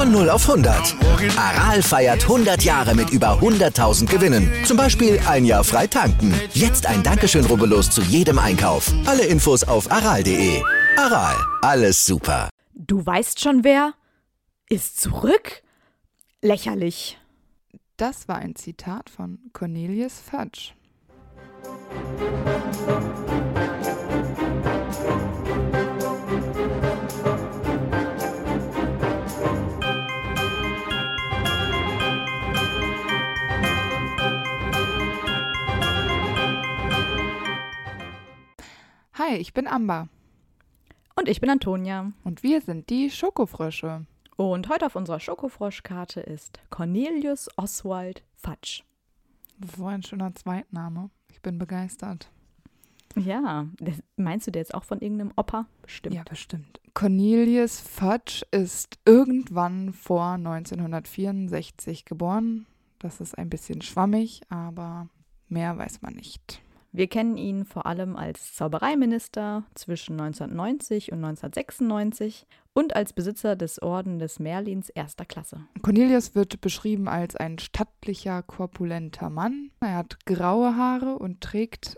Von 0 auf 100. Aral feiert 100 Jahre mit über 100.000 Gewinnen. Zum Beispiel ein Jahr frei tanken. Jetzt ein Dankeschön, rubbellos zu jedem Einkauf. Alle Infos auf aral.de. Aral, alles super. Du weißt schon wer? Ist zurück? Lächerlich. Das war ein Zitat von Cornelius Fudge. Hi, ich bin Amber Und ich bin Antonia. und wir sind die Schokofrösche. Und heute auf unserer Schokofroschkarte ist Cornelius Oswald Fudge. So ein schöner Zweitname. Ich bin begeistert. Ja, meinst du der jetzt auch von irgendeinem Opa? Bestimmt. Ja, bestimmt. Cornelius Fudge ist irgendwann vor 1964 geboren. Das ist ein bisschen schwammig, aber mehr weiß man nicht. Wir kennen ihn vor allem als Zaubereiminister zwischen 1990 und 1996 und als Besitzer des Orden des Merlins erster Klasse. Cornelius wird beschrieben als ein stattlicher, korpulenter Mann. Er hat graue Haare und trägt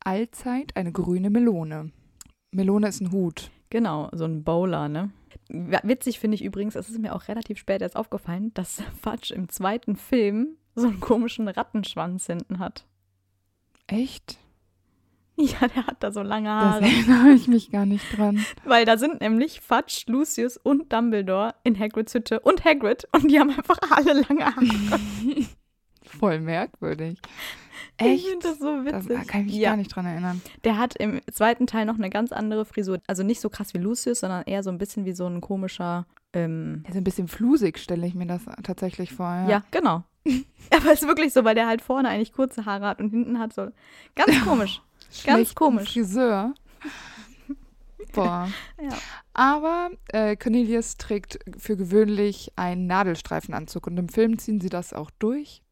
allzeit eine grüne Melone. Melone ist ein Hut. Genau, so ein Bowler, ne? Witzig finde ich übrigens, es ist mir auch relativ spät erst aufgefallen, dass Fudge im zweiten Film so einen komischen Rattenschwanz hinten hat. Echt? Ja, der hat da so lange Das Haare. erinnere ich mich gar nicht dran. Weil da sind nämlich Fudge, Lucius und Dumbledore in Hagrids Hütte und Hagrid und die haben einfach alle lange Haare. Voll merkwürdig. Ich Echt? finde das so Das, witzig. da kann ich mich ja. gar nicht dran erinnern. Der hat im zweiten Teil noch eine ganz andere Frisur. Also nicht so krass wie Lucius, sondern eher so ein bisschen wie so ein komischer. Ähm, Ja, so ein bisschen flusig stelle ich mir das tatsächlich vor. Ja. ja. genau. Aber es ist wirklich so, weil der halt vorne eigentlich kurze Haare hat und hinten hat so. Ganz komisch. Ganz komisch. Friseur. Boah. Ja. Aber äh, Cornelius trägt für gewöhnlich einen Nadelstreifenanzug und im Film ziehen sie das auch durch.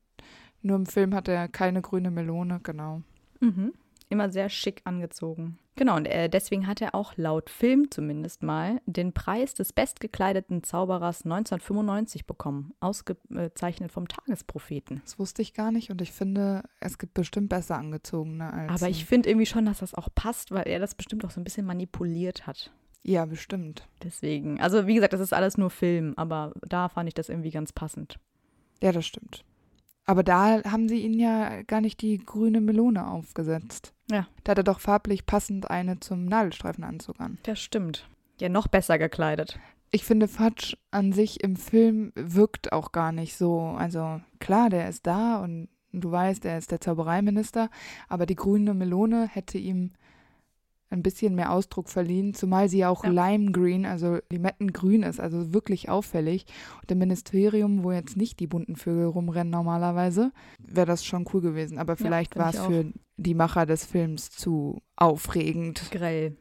Nur im Film hat er keine grüne Melone, genau. Mhm. Immer sehr schick angezogen. Genau, und äh, deswegen hat er auch laut Film zumindest mal den Preis des bestgekleideten Zauberers 1995 bekommen. Ausgezeichnet vom Tagespropheten. Das wusste ich gar nicht und ich finde, es gibt bestimmt besser angezogene als. Aber ich finde irgendwie schon, dass das auch passt, weil er das bestimmt auch so ein bisschen manipuliert hat. Ja, bestimmt. Deswegen. Also, wie gesagt, das ist alles nur Film, aber da fand ich das irgendwie ganz passend. Ja, das stimmt. Aber da haben sie ihn ja gar nicht die grüne Melone aufgesetzt. Ja. Da hat er doch farblich passend eine zum Nadelstreifenanzug an. Das stimmt. Ja, noch besser gekleidet. Ich finde, Fudge an sich im Film wirkt auch gar nicht so. Also klar, der ist da und du weißt, er ist der Zaubereiminister, aber die grüne Melone hätte ihm ein bisschen mehr Ausdruck verliehen, zumal sie ja auch Ja. Lime Green, also Limettengrün ist, also wirklich auffällig. Und im Ministerium, wo jetzt nicht die bunten Vögel rumrennen normalerweise, wäre das schon cool gewesen. Aber vielleicht finde war es für die Macher des Films zu aufregend. Grell.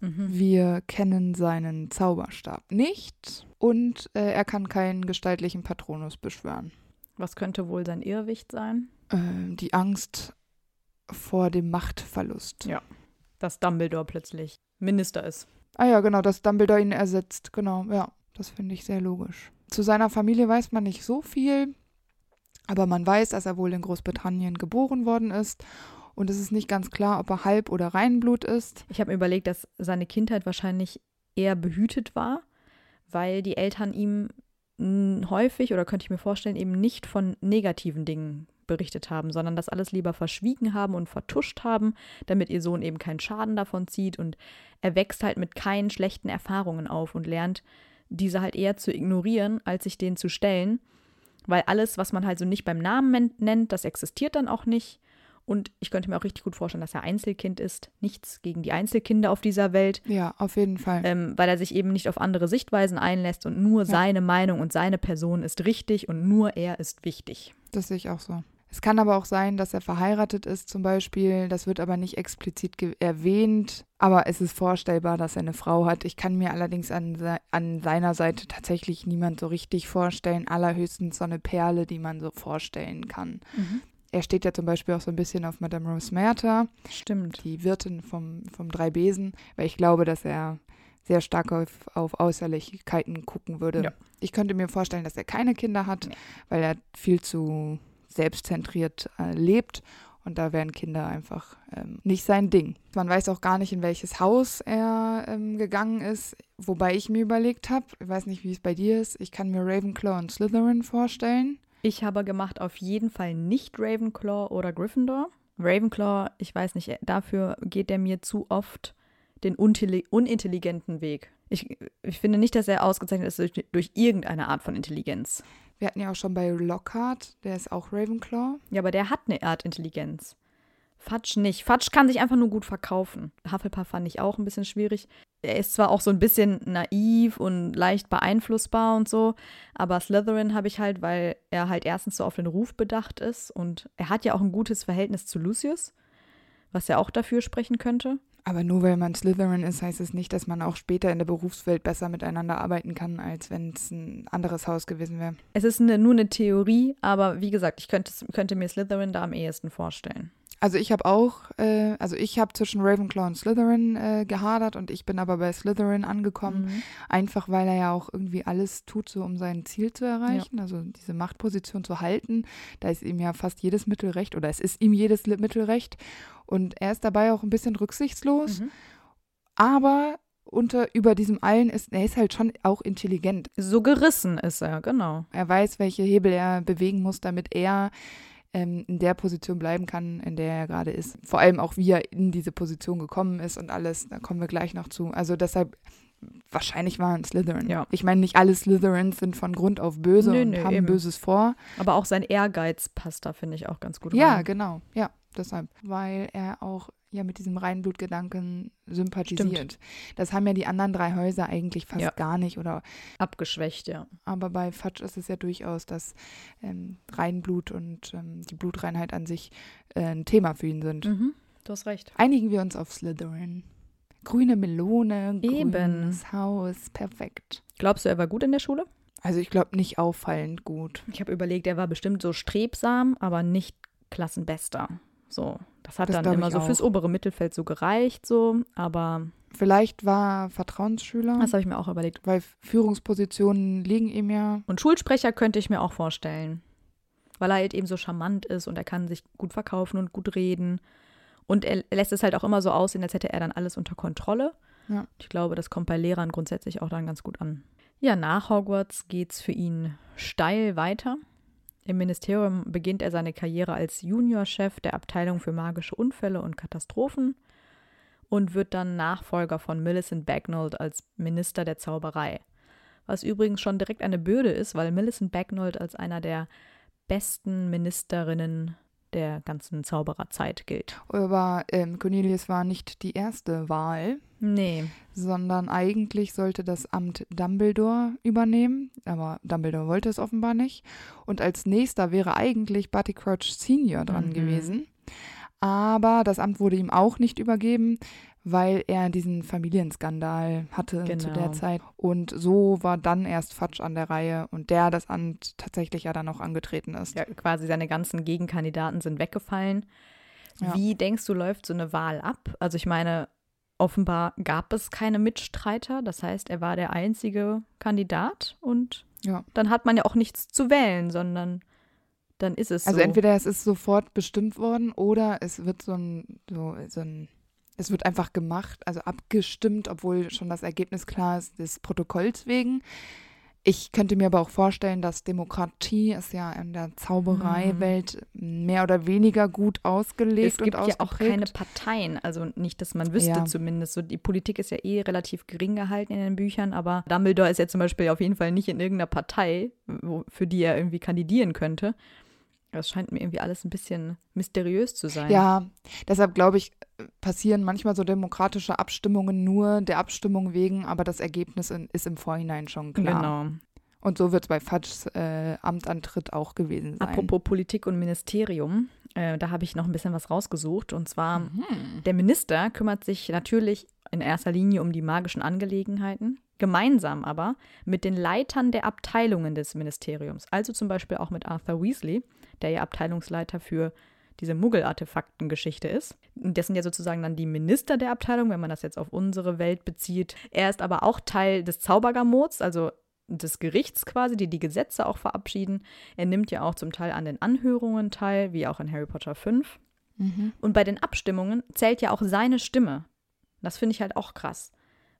Mhm. Wir kennen seinen Zauberstab nicht und äh, er kann keinen gestaltlichen Patronus beschwören. Was könnte wohl sein Irrwicht sein? Ähm, die Angst vor dem Machtverlust. Ja. Dass Dumbledore plötzlich Minister ist. Ah ja, genau, dass Dumbledore ihn ersetzt. Genau, ja, das finde ich sehr logisch. Zu seiner Familie weiß man nicht so viel, aber man weiß, dass er wohl in Großbritannien geboren worden ist. Und es ist nicht ganz klar, ob er Halb- oder Reinblut ist. Ich habe mir überlegt, dass seine Kindheit wahrscheinlich eher behütet war, weil die Eltern ihm häufig oder könnte ich mir vorstellen, eben nicht von negativen Dingen berichtet haben, sondern das alles lieber verschwiegen haben und vertuscht haben, damit ihr Sohn eben keinen Schaden davon zieht und er wächst halt mit keinen schlechten Erfahrungen auf und lernt diese halt eher zu ignorieren, als sich denen zu stellen, weil alles, was man halt so nicht beim Namen men- nennt, das existiert dann auch nicht Und ich könnte mir auch richtig gut vorstellen, dass er Einzelkind ist. Nichts gegen die Einzelkinder auf dieser Welt. Ja, auf jeden Fall. Ähm, weil er sich eben nicht auf andere Sichtweisen einlässt und nur ja. seine Meinung und seine Person ist richtig und nur er ist wichtig. Das sehe ich auch so. Es kann aber auch sein, dass er verheiratet ist zum Beispiel. Das wird aber nicht explizit erwähnt. Aber es ist vorstellbar, dass er eine Frau hat. Ich kann mir allerdings an, an seiner Seite tatsächlich niemand so richtig vorstellen. Allerhöchstens so eine Perle, die man so vorstellen kann. Mhm. Er steht ja zum Beispiel auch so ein bisschen auf Madame Rose Merta. Stimmt. Die Wirtin vom, vom Drei Besen. Weil ich glaube, dass er sehr stark auf, auf Äußerlichkeiten gucken würde. Ja. Ich könnte mir vorstellen, dass er keine Kinder hat, ja. weil er viel zu selbstzentriert äh, lebt. Und da wären Kinder einfach ähm, nicht sein Ding. Man weiß auch gar nicht, in welches Haus er ähm, gegangen ist. Wobei ich mir überlegt habe, ich weiß nicht, wie es bei dir ist, ich kann mir Ravenclaw und Slytherin vorstellen. Ich habe gemacht auf jeden Fall nicht Ravenclaw oder Gryffindor. Ravenclaw, ich weiß nicht, dafür geht er mir zu oft den unintelligenten Weg. Ich, ich finde nicht, dass er ausgezeichnet ist durch, durch irgendeine Art von Intelligenz. Wir hatten ja auch schon bei Lockhart, der ist auch Ravenclaw. Ja, aber der hat eine Art Intelligenz. Fudge nicht. Fudge kann sich einfach nur gut verkaufen. Hufflepuff fand ich auch ein bisschen schwierig. Er ist zwar auch so ein bisschen naiv und leicht beeinflussbar und so, aber Slytherin habe ich halt, weil er halt erstens so auf den Ruf bedacht ist und er hat ja auch ein gutes Verhältnis zu Lucius, was ja auch dafür sprechen könnte. Aber nur weil man Slytherin ist, heißt es nicht, dass man auch später in der Berufswelt besser miteinander arbeiten kann, als wenn es ein anderes Haus gewesen wäre. Es ist eine, nur eine Theorie, aber wie gesagt, ich könnte, könnte mir Slytherin da am ehesten vorstellen. Also ich habe auch, äh, also ich habe zwischen Ravenclaw und Slytherin äh, gehadert und ich bin aber bei Slytherin angekommen, mhm. einfach weil er ja auch irgendwie alles tut, so um sein Ziel zu erreichen, ja. also diese Machtposition zu halten. Da ist ihm ja fast jedes Mittel recht oder es ist ihm jedes Mittel recht und er ist dabei auch ein bisschen rücksichtslos, mhm. aber unter über diesem allen ist, er ist halt schon auch intelligent. So gerissen ist er, genau. Er weiß, welche Hebel er bewegen muss, damit er ähm, in der Position bleiben kann, in der er gerade ist. Vor allem auch, wie er in diese Position gekommen ist und alles, da kommen wir gleich noch zu. Also deshalb, wahrscheinlich waren Slytherin. Ja. Ich meine, nicht alle Slytherins sind von Grund auf böse nö, und nö, haben eben. Böses vor. Aber auch sein Ehrgeiz passt da, finde ich, auch ganz gut Ja, rein. genau. Ja, deshalb. Weil er auch ja mit diesem Reinblutgedanken sympathisiert. Stimmt. Das haben ja die anderen drei Häuser eigentlich fast ja. gar nicht oder abgeschwächt, ja. Aber bei Fatsch ist es ja durchaus, dass ähm, Reinblut und ähm, die Blutreinheit an sich äh, ein Thema für ihn sind. Mhm, du hast recht. Einigen wir uns auf Slytherin. Grüne Melone, Eben. grünes Haus, perfekt. Glaubst du, er war gut in der Schule? Also ich glaube nicht auffallend gut. Ich habe überlegt, er war bestimmt so strebsam, aber nicht Klassenbester. So, das hat das dann immer so auch. fürs obere Mittelfeld so gereicht, so, aber. Vielleicht war Vertrauensschüler. Das habe ich mir auch überlegt. Weil Führungspositionen liegen ihm ja. Und Schulsprecher könnte ich mir auch vorstellen. Weil er halt eben so charmant ist und er kann sich gut verkaufen und gut reden. Und er lässt es halt auch immer so aussehen, als hätte er dann alles unter Kontrolle. Ja. Ich glaube, das kommt bei Lehrern grundsätzlich auch dann ganz gut an. Ja, nach Hogwarts geht es für ihn steil weiter. Im Ministerium beginnt er seine Karriere als Juniorchef der Abteilung für magische Unfälle und Katastrophen und wird dann Nachfolger von Millicent Bagnold als Minister der Zauberei. Was übrigens schon direkt eine Bürde ist, weil Millicent Bagnold als einer der besten Ministerinnen der ganzen Zaubererzeit gilt. Aber ähm, Cornelius war nicht die erste Wahl. Nee. Sondern eigentlich sollte das Amt Dumbledore übernehmen, aber Dumbledore wollte es offenbar nicht. Und als nächster wäre eigentlich Barty Crouch Senior dran mhm. gewesen. Aber das Amt wurde ihm auch nicht übergeben, weil er diesen Familienskandal hatte genau. zu der genau. Zeit. Und so war dann erst Fatsch an der Reihe und der das Amt tatsächlich ja dann auch angetreten ist. Ja, quasi seine ganzen Gegenkandidaten sind weggefallen. Ja. Wie denkst du, läuft so eine Wahl ab? Also ich meine, offenbar gab es keine Mitstreiter. Das heißt, er war der einzige Kandidat und ja. dann hat man ja auch nichts zu wählen, sondern dann ist es also so. Also entweder es ist sofort bestimmt worden oder es wird so ein, so, so ein es wird einfach gemacht, also abgestimmt, obwohl schon das Ergebnis klar ist, des Protokolls wegen. Ich könnte mir aber auch vorstellen, dass Demokratie ist ja in der Zaubereiwelt mhm. mehr oder weniger gut ausgelegt und Es gibt ja auch keine Parteien, also nicht, dass man wüsste ja. zumindest. So, die Politik ist ja eh relativ gering gehalten in den Büchern, aber Dumbledore ist ja zum Beispiel auf jeden Fall nicht in irgendeiner Partei, wo, für die er irgendwie kandidieren könnte. Das scheint mir irgendwie alles ein bisschen mysteriös zu sein. Ja, deshalb glaube ich, passieren manchmal so demokratische Abstimmungen nur der Abstimmung wegen, aber das Ergebnis in, ist im Vorhinein schon klar. Genau. Und so wird es bei Fudges äh, Amtantritt auch gewesen sein. Apropos Politik und Ministerium, äh, da habe ich noch ein bisschen was rausgesucht. Und zwar, Mhm. der Minister kümmert sich natürlich in erster Linie um die magischen Angelegenheiten, gemeinsam aber mit den Leitern der Abteilungen des Ministeriums. Also zum Beispiel auch mit Arthur Weasley, der ja Abteilungsleiter für diese Muggel-Artefakten-Geschichte ist. Das sind ja sozusagen dann die Minister der Abteilung, wenn man das jetzt auf unsere Welt bezieht. Er ist aber auch Teil des Zaubergamots, also des Gerichts quasi, die die Gesetze auch verabschieden. Er nimmt ja auch zum Teil an den Anhörungen teil, wie auch in Harry Potter 5. Mhm. Und bei den Abstimmungen zählt ja auch seine Stimme. Das finde ich halt auch krass,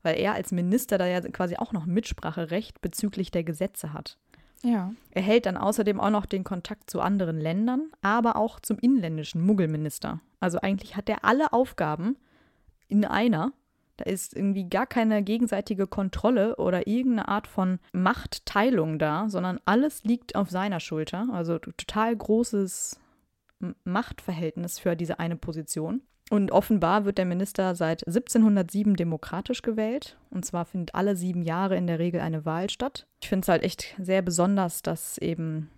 weil er als Minister da ja quasi auch noch Mitspracherecht bezüglich der Gesetze hat. Ja. Er hält dann außerdem auch noch den Kontakt zu anderen Ländern, aber auch zum inländischen Muggelminister. Also eigentlich hat er alle Aufgaben in einer. Da ist irgendwie gar keine gegenseitige Kontrolle oder irgendeine Art von Machtteilung da, sondern alles liegt auf seiner Schulter. Also total großes Machtverhältnis für diese eine Position. Und offenbar wird der Minister seit 1707 demokratisch gewählt. Und zwar findet alle sieben Jahre in der Regel eine Wahl statt. Ich finde es halt echt sehr besonders, dass eben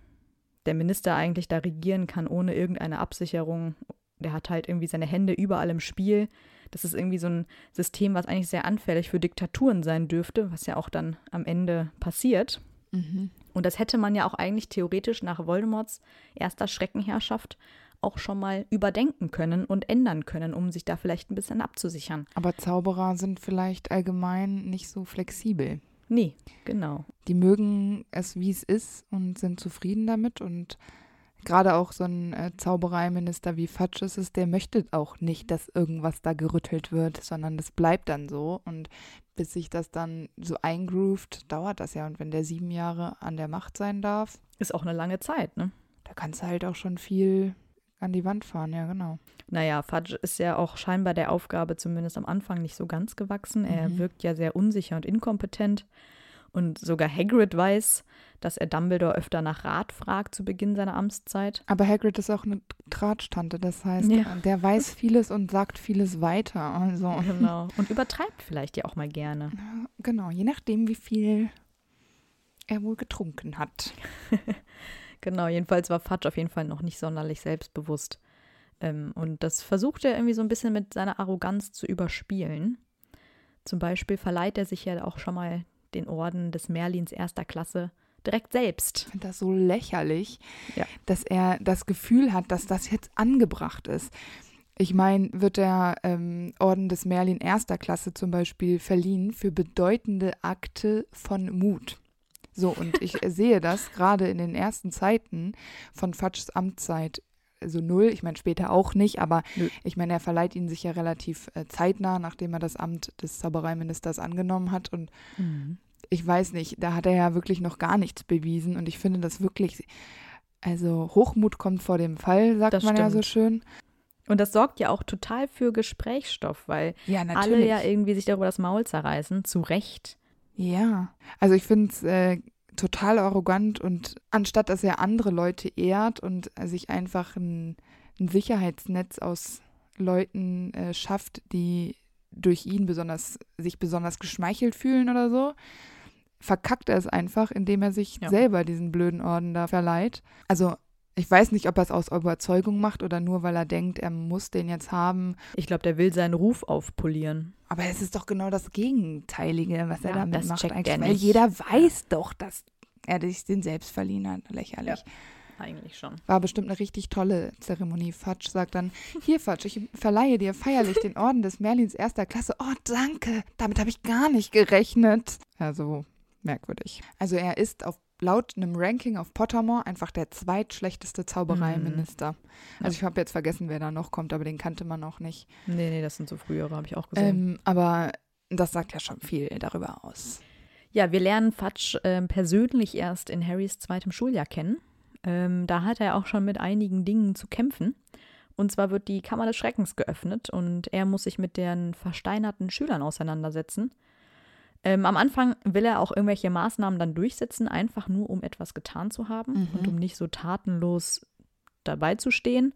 der Minister eigentlich da regieren kann ohne irgendeine Absicherung. Der hat halt irgendwie seine Hände überall im Spiel. Das ist irgendwie so ein System, was eigentlich sehr anfällig für Diktaturen sein dürfte, was ja auch dann am Ende passiert. Mhm. Und das hätte man ja auch eigentlich theoretisch nach Voldemorts erster Schreckenherrschaft auch schon mal überdenken können und ändern können, um sich da vielleicht ein bisschen abzusichern. Aber Zauberer sind vielleicht allgemein nicht so flexibel. Nee, genau. Die mögen es, wie es ist und sind zufrieden damit. Und gerade auch so ein äh, Zaubereiminister wie Fudge ist es, der möchte auch nicht, dass irgendwas da gerüttelt wird, sondern das bleibt dann so. Und bis sich das dann so eingroovt, dauert das ja. Und wenn der sieben Jahre an der Macht sein darf, Ist auch eine lange Zeit, ne? da kannst du halt auch schon viel an die Wand fahren, ja, genau. Naja, Fudge ist ja auch scheinbar der Aufgabe zumindest am Anfang nicht so ganz gewachsen. Er Mhm. wirkt ja sehr unsicher und inkompetent. Und sogar Hagrid weiß, dass er Dumbledore öfter nach Rat fragt zu Beginn seiner Amtszeit. Aber Hagrid ist auch eine Tratschtante, das heißt, Ja. der weiß vieles und sagt vieles weiter. Also, Genau. Und übertreibt vielleicht ja auch mal gerne. genau, je nachdem, wie viel er wohl getrunken hat. Genau, jedenfalls war Fudge auf jeden Fall noch nicht sonderlich selbstbewusst. Ähm, und das versucht er irgendwie so ein bisschen mit seiner Arroganz zu überspielen. Zum Beispiel verleiht er sich ja auch schon mal den Orden des Merlins erster Klasse direkt selbst. Ich finde das so lächerlich, Ja. dass er das Gefühl hat, dass das jetzt angebracht ist. Ich meine, wird der ähm, Orden des Merlin erster Klasse zum Beispiel verliehen für bedeutende Akte von Mut. So, und ich sehe das gerade in den ersten Zeiten von Fudges Amtszeit so null. Ich meine, später auch nicht, aber Nö. ich meine, er verleiht ihn sich ja relativ äh, zeitnah, nachdem er das Amt des Zaubereiministers angenommen hat. Und ich weiß nicht, da hat er ja wirklich noch gar nichts bewiesen und ich finde das wirklich, also Hochmut kommt vor dem Fall, sagt Das man ja so stimmt. schön. Und das sorgt ja auch total für Gesprächsstoff, weil Ja, alle ja irgendwie sich darüber das Maul zerreißen, zu Recht. Ja, also ich finde es äh, total arrogant und anstatt dass er andere Leute ehrt und sich einfach ein, ein Sicherheitsnetz aus Leuten äh, schafft, die durch ihn besonders sich besonders geschmeichelt fühlen oder so, verkackt er es einfach, indem er sich Ja. selber diesen blöden Orden da verleiht. Also ich weiß nicht, ob er es aus Überzeugung macht oder nur, weil er denkt, er muss den jetzt haben. Ich glaube, der will seinen Ruf aufpolieren. Aber es ist doch genau das Gegenteilige, was er Ja, damit das macht. eigentlich, er weil jeder weiß doch, dass er sich den selbst verliehen hat. Lächerlich. Eigentlich schon. War bestimmt eine richtig tolle Zeremonie. Fudge sagt dann, hier Fudge, ich verleihe dir feierlich den Orden des Merlins erster Klasse. Oh, danke. Damit habe ich gar nicht gerechnet. Ja, so merkwürdig. Also er ist auf laut einem Ranking auf Pottermore einfach der zweitschlechteste Zaubereiminister. Also ich habe jetzt vergessen, wer da noch kommt, aber den kannte man auch nicht. Nee, nee, das sind so frühere, habe ich auch gesehen. Ähm, aber das sagt ja schon viel darüber aus. Ja, wir lernen Fudge ähm, persönlich erst in Harrys zweitem Schuljahr kennen. Ähm, da hat er auch schon mit einigen Dingen zu kämpfen. Und zwar wird die Kammer des Schreckens geöffnet und er muss sich mit den versteinerten Schülern auseinandersetzen. Ähm, am Anfang will er auch irgendwelche Maßnahmen dann durchsetzen, einfach nur um etwas getan zu haben Mhm. und um nicht so tatenlos dabei zu stehen.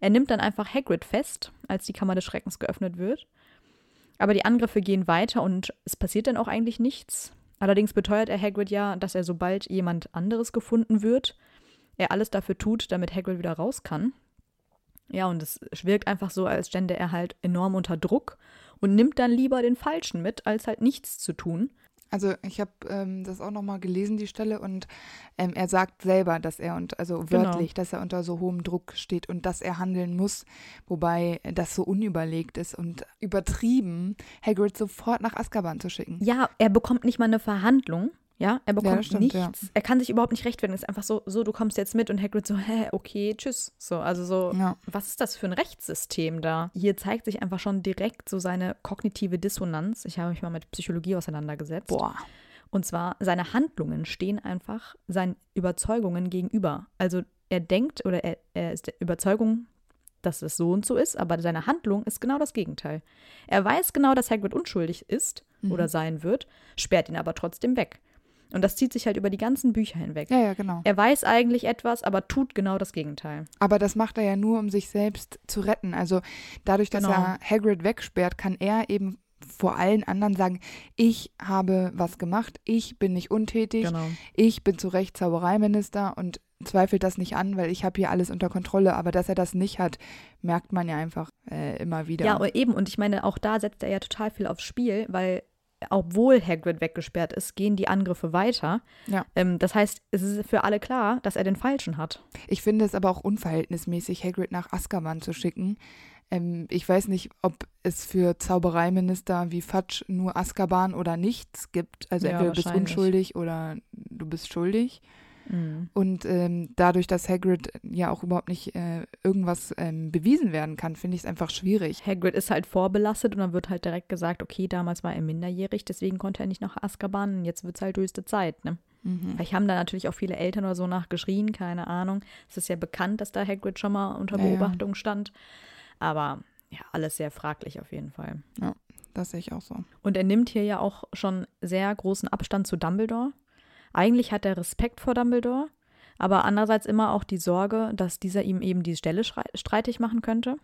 Er nimmt dann einfach Hagrid fest, als die Kammer des Schreckens geöffnet wird. Aber die Angriffe gehen weiter und es passiert dann auch eigentlich nichts. Allerdings beteuert er Hagrid ja, dass er sobald jemand anderes gefunden wird, er alles dafür tut, damit Hagrid wieder raus kann. Ja, und es wirkt einfach so, als stände er halt enorm unter Druck und nimmt dann lieber den Falschen mit, als halt nichts zu tun. Also ich habe ähm, das auch nochmal gelesen, die Stelle, und ähm, er sagt selber, dass er und also genau. wörtlich, genau. dass er unter so hohem Druck steht und dass er handeln muss, wobei das so unüberlegt ist und übertrieben, Hagrid sofort nach Azkaban zu schicken. Ja, er bekommt nicht mal eine Verhandlung. Ja, er bekommt ja, stimmt, nichts. Ja. Er kann sich überhaupt nicht rechtfertigen. Es ist einfach so, so, du kommst jetzt mit und Hagrid so, hä, okay, tschüss. So, also so, ja. was ist das für ein Rechtssystem da? Hier zeigt sich einfach schon direkt so seine kognitive Dissonanz. Ich habe mich mal mit Psychologie auseinandergesetzt. Boah. Und zwar, seine Handlungen stehen einfach seinen Überzeugungen gegenüber. Also er denkt oder er, er ist der Überzeugung, dass es so und so ist, aber seine Handlung ist genau das Gegenteil. Er weiß genau, dass Hagrid unschuldig ist mhm. oder sein wird, sperrt ihn aber trotzdem weg. Und das zieht sich halt über die ganzen Bücher hinweg. Ja, ja, genau. Er weiß eigentlich etwas, aber tut genau das Gegenteil. Aber das macht er ja nur, um sich selbst zu retten. Also dadurch, dass genau. er Hagrid wegsperrt, kann er eben vor allen anderen sagen, ich habe was gemacht, ich bin nicht untätig, genau. ich bin zu Recht Zaubereiminister und zweifelt das nicht an, weil ich habe hier alles unter Kontrolle. Aber dass er das nicht hat, merkt man ja einfach äh, immer wieder. Ja, eben. Und ich meine, auch da setzt er ja total viel aufs Spiel, weil obwohl Hagrid weggesperrt ist, gehen die Angriffe weiter. Ja. Ähm, das heißt, es ist für alle klar, dass er den Falschen hat. Ich finde es aber auch unverhältnismäßig, Hagrid nach Azkaban zu schicken. Ähm, ich weiß nicht, ob es für Zaubereiminister wie Fatsch nur Azkaban oder nichts gibt. Also ja, entweder du bist unschuldig oder du bist schuldig. Mhm. Und ähm, dadurch, dass Hagrid ja auch überhaupt nicht äh, irgendwas ähm, bewiesen werden kann, finde ich es einfach schwierig. Hagrid ist halt vorbelastet und dann wird halt direkt gesagt, okay, damals war er minderjährig, deswegen konnte er nicht nach Azkaban jetzt wird es halt höchste Zeit, ne? Mhm. Vielleicht haben da natürlich auch viele Eltern oder so nachgeschrien, keine Ahnung. Es ist ja bekannt, dass da Hagrid schon mal unter Beobachtung ja, ja. stand. Aber ja, alles sehr fraglich auf jeden Fall. Ja, das sehe ich auch so. Und er nimmt hier ja auch schon sehr großen Abstand zu Dumbledore. Eigentlich hat er Respekt vor Dumbledore, aber andererseits immer auch die Sorge, dass dieser ihm eben die Stelle streitig machen könnte.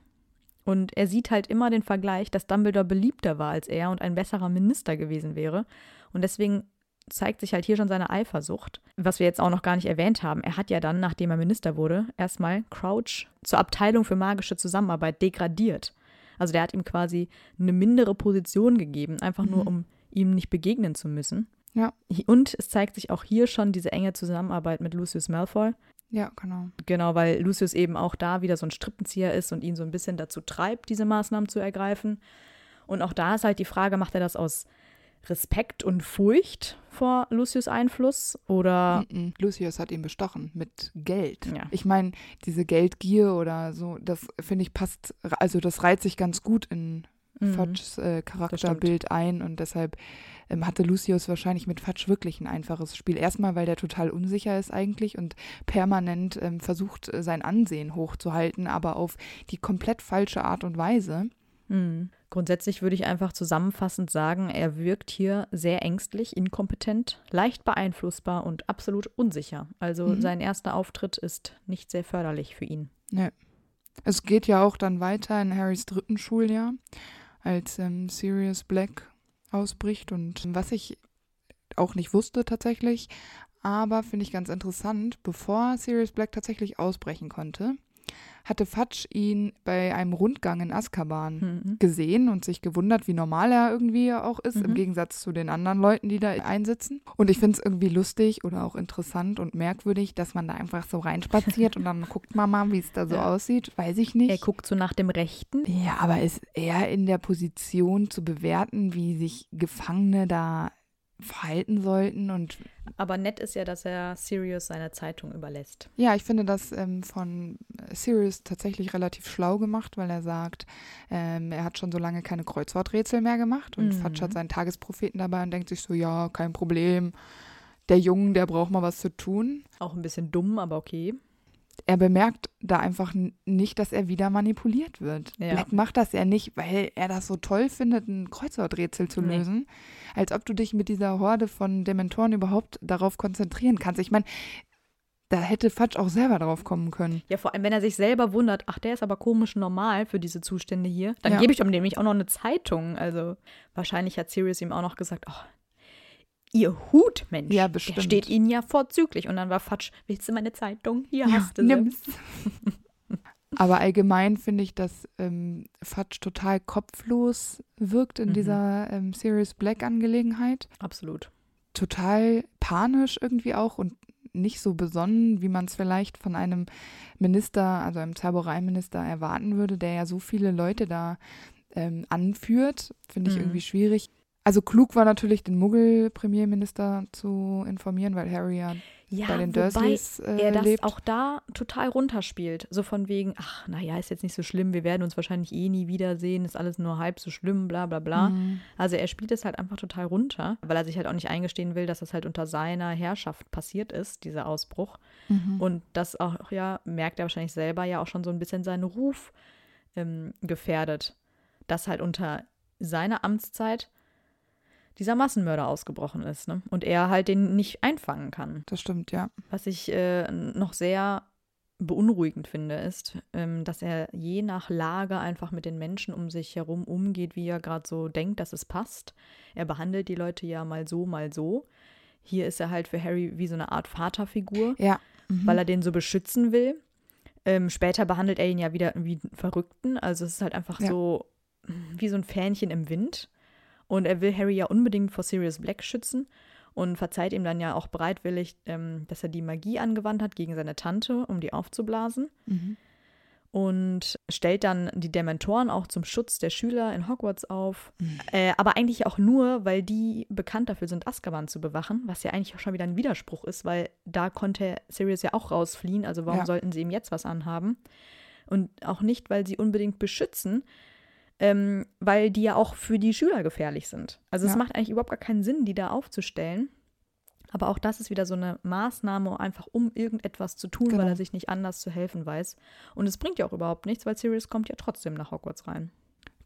Und er sieht halt immer den Vergleich, dass Dumbledore beliebter war als er und ein besserer Minister gewesen wäre. Und deswegen zeigt sich halt hier schon seine Eifersucht, was wir jetzt auch noch gar nicht erwähnt haben. Er hat ja dann, nachdem er Minister wurde, erstmal Crouch zur Abteilung für magische Zusammenarbeit degradiert. Also der hat ihm quasi eine mindere Position gegeben, einfach nur, mhm. um ihm nicht begegnen zu müssen. Ja. Und es zeigt sich auch hier schon diese enge Zusammenarbeit mit Lucius Malfoy. Ja, genau. Genau, weil Lucius eben auch da wieder so ein Strippenzieher ist und ihn so ein bisschen dazu treibt, diese Maßnahmen zu ergreifen. Und auch da ist halt die Frage, macht er das aus Respekt und Furcht vor Lucius Einfluss oder mm -mm. Lucius hat ihn bestochen mit Geld. Ja. Ich meine, diese Geldgier oder so, das finde ich passt, also das reiht sich ganz gut in mhm. Fudges äh, Charakterbild ein und deshalb ähm, hatte Lucius wahrscheinlich mit Fudge wirklich ein einfaches Spiel. Erstmal, weil der total unsicher ist eigentlich und permanent ähm, versucht, äh, sein Ansehen hochzuhalten, aber auf die komplett falsche Art und Weise. Mhm. Grundsätzlich würde ich einfach zusammenfassend sagen, er wirkt hier sehr ängstlich, inkompetent, leicht beeinflussbar und absolut unsicher. Also mhm. sein erster Auftritt ist nicht sehr förderlich für ihn. Nee. Es geht ja auch dann weiter in Harrys dritten Schuljahr als ähm, Sirius Black ausbricht und was ich auch nicht wusste tatsächlich, aber finde ich ganz interessant, bevor Sirius Black tatsächlich ausbrechen konnte, hatte Fatsch ihn bei einem Rundgang in Azkaban mhm. gesehen und sich gewundert, wie normal er irgendwie auch ist, mhm. im Gegensatz zu den anderen Leuten, die da einsitzen. Und ich finde es irgendwie lustig oder auch interessant und merkwürdig, dass man da einfach so reinspaziert und dann guckt man mal, wie es da so ja. aussieht. Weiß ich nicht. Er guckt so nach dem Rechten. Ja, aber ist er in der Position zu bewerten, wie sich Gefangene da verhalten sollten und aber nett ist ja, dass er Sirius seine Zeitung überlässt. Ja, ich finde das ähm, von Sirius tatsächlich relativ schlau gemacht, weil er sagt, ähm, er hat schon so lange keine Kreuzworträtsel mehr gemacht und mhm. Fatsch hat seinen Tagespropheten dabei und denkt sich so, ja, kein Problem. Der Junge, der braucht mal was zu tun. Auch ein bisschen dumm, aber okay er bemerkt da einfach nicht, dass er wieder manipuliert wird. Ja. Black macht das ja nicht, weil er das so toll findet, ein Kreuzworträtsel zu nee. lösen, als ob du dich mit dieser Horde von Dementoren überhaupt darauf konzentrieren kannst. Ich meine, da hätte Fatsch auch selber drauf kommen können. Ja, vor allem, wenn er sich selber wundert, ach, der ist aber komisch normal für diese Zustände hier, dann Ja. gebe ich ihm nämlich auch noch eine Zeitung. Also wahrscheinlich hat Sirius ihm auch noch gesagt, oh, ihr Hut, Mensch, Ja, der bestimmt. steht Ihnen ja vorzüglich. Und dann war Fatsch, willst du meine Zeitung? Hier Ja, hast du nimm's. Aber allgemein finde ich, dass ähm, Fatsch total kopflos wirkt in Mhm. dieser ähm, Sirius Black-Angelegenheit. Absolut. Total panisch irgendwie auch und nicht so besonnen, wie man es vielleicht von einem Minister, also einem Zaubereiminister erwarten würde, der ja so viele Leute da ähm, anführt. Finde ich Mhm. irgendwie schwierig. Also klug war natürlich, den Muggel-Premierminister zu informieren, weil Harry ja Ja, bei den Dursleys äh, er das lebt. auch da total runterspielt. So von wegen, ach, naja, ist jetzt nicht so schlimm, wir werden uns wahrscheinlich eh nie wiedersehen, ist alles nur halb so schlimm, bla bla bla. Mhm. Also er spielt es halt einfach total runter, weil er sich halt auch nicht eingestehen will, dass das halt unter seiner Herrschaft passiert ist, dieser Ausbruch. Mhm. Und das auch, ja, merkt er wahrscheinlich selber ja auch schon so ein bisschen seinen Ruf ähm, gefährdet, dass halt unter seiner Amtszeit dieser Massenmörder ausgebrochen ist, ne? Und er halt den nicht einfangen kann. Das stimmt, ja. Was ich äh, noch sehr beunruhigend finde, ist, ähm, dass er je nach Lage einfach mit den Menschen um sich herum umgeht, wie er gerade so denkt, dass es passt. Er behandelt die Leute ja mal so, mal so. Hier ist er halt für Harry wie so eine Art Vaterfigur, Ja. Mhm. weil er den so beschützen will. Ähm, später behandelt er ihn ja wieder wie einen Verrückten. Also es ist halt einfach Ja. so wie so ein Fähnchen im Wind. Und er will Harry ja unbedingt vor Sirius Black schützen und verzeiht ihm dann ja auch bereitwillig, ähm, dass er die Magie angewandt hat gegen seine Tante, um die aufzublasen. Mhm. Und stellt dann die Dementoren auch zum Schutz der Schüler in Hogwarts auf. Mhm. Äh, aber eigentlich auch nur, weil die bekannt dafür sind, Azkaban zu bewachen, was ja eigentlich auch schon wieder ein Widerspruch ist, weil da konnte Sirius ja auch rausfliehen. Also warum Ja. sollten sie ihm jetzt was anhaben? Und auch nicht, weil sie unbedingt beschützen, ähm, weil die ja auch für die Schüler gefährlich sind. Also es Ja. macht eigentlich überhaupt gar keinen Sinn, die da aufzustellen. Aber auch das ist wieder so eine Maßnahme, einfach um irgendetwas zu tun, weil Genau. er sich nicht anders zu helfen weiß. Und es bringt ja auch überhaupt nichts, weil Sirius kommt ja trotzdem nach Hogwarts rein.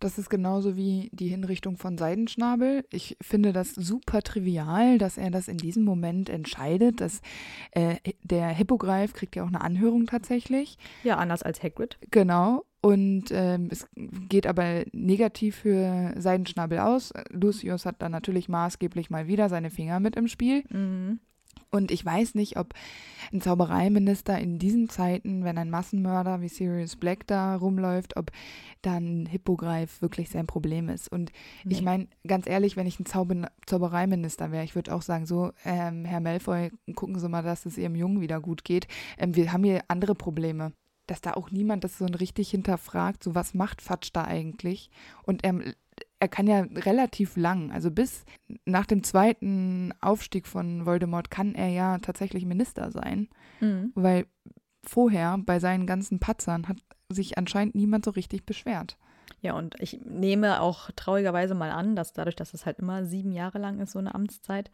Das ist genauso wie die Hinrichtung von Seidenschnabel. Ich finde das super trivial, dass er das in diesem Moment entscheidet. Dass, äh, der Hippogreif kriegt ja auch eine Anhörung tatsächlich. Ja, anders als Hagrid. Genau. Und ähm, es geht aber negativ für Seidenschnabel aus. Lucius hat dann natürlich maßgeblich mal wieder seine Finger mit im Spiel. Mhm. Und ich weiß nicht, ob ein Zaubereiminister in diesen Zeiten, wenn ein Massenmörder wie Sirius Black da rumläuft, ob dann Hippogreif wirklich sein Problem ist. Und ich Nee. meine, ganz ehrlich, wenn ich ein Zauber Zaubereiminister wäre, ich würde auch sagen, so, ähm, Herr Malfoy, gucken Sie mal, dass es Ihrem Jungen wieder gut geht. Ähm, wir haben hier andere Probleme. Dass da auch niemand das so richtig hinterfragt, so was macht Fatsch da eigentlich? Und er, er kann ja relativ lang, also bis nach dem zweiten Aufstieg von Voldemort kann er ja tatsächlich Minister sein, Mhm. weil vorher bei seinen ganzen Patzern hat sich anscheinend niemand so richtig beschwert. Ja, und ich nehme auch traurigerweise mal an, dass dadurch, dass es halt immer sieben Jahre lang ist, so eine Amtszeit,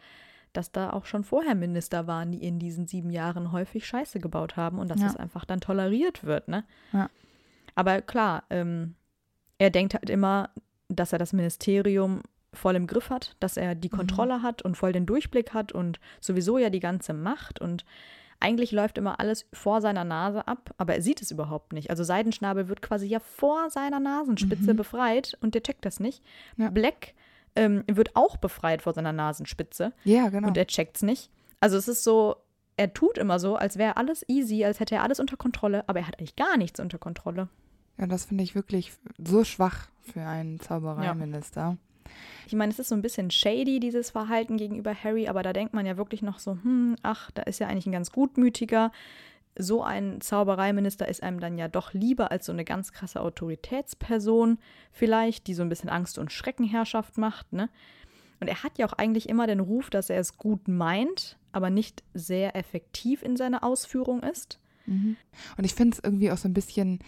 dass da auch schon vorher Minister waren, die in diesen sieben Jahren häufig Scheiße gebaut haben und dass Ja. es einfach dann toleriert wird, ne? Ja. Aber klar, ähm, er denkt halt immer, dass er das Ministerium voll im Griff hat, dass er die Mhm. Kontrolle hat und voll den Durchblick hat und sowieso ja die ganze Macht und eigentlich läuft immer alles vor seiner Nase ab, aber er sieht es überhaupt nicht. Also Seidenschnabel wird quasi ja vor seiner Nasenspitze Mhm. befreit und der checkt das nicht. Ja. Black ähm, wird auch befreit vor seiner Nasenspitze Ja, genau. und er checkt's nicht. Also es ist so, er tut immer so, als wäre alles easy, als hätte er alles unter Kontrolle, aber er hat eigentlich gar nichts unter Kontrolle. Ja, das finde ich wirklich so schwach für einen Zaubereiminister. Ich meine, es ist so ein bisschen shady, dieses Verhalten gegenüber Harry, aber da denkt man ja wirklich noch so, hm, ach, da ist ja eigentlich ein ganz gutmütiger. So ein Zaubereiminister ist einem dann ja doch lieber als so eine ganz krasse Autoritätsperson vielleicht, die so ein bisschen Angst- und Schreckenherrschaft macht, ne? Und er hat ja auch eigentlich immer den Ruf, dass er es gut meint, aber nicht sehr effektiv in seiner Ausführung ist. Mhm. Und ich finde es irgendwie auch so ein bisschen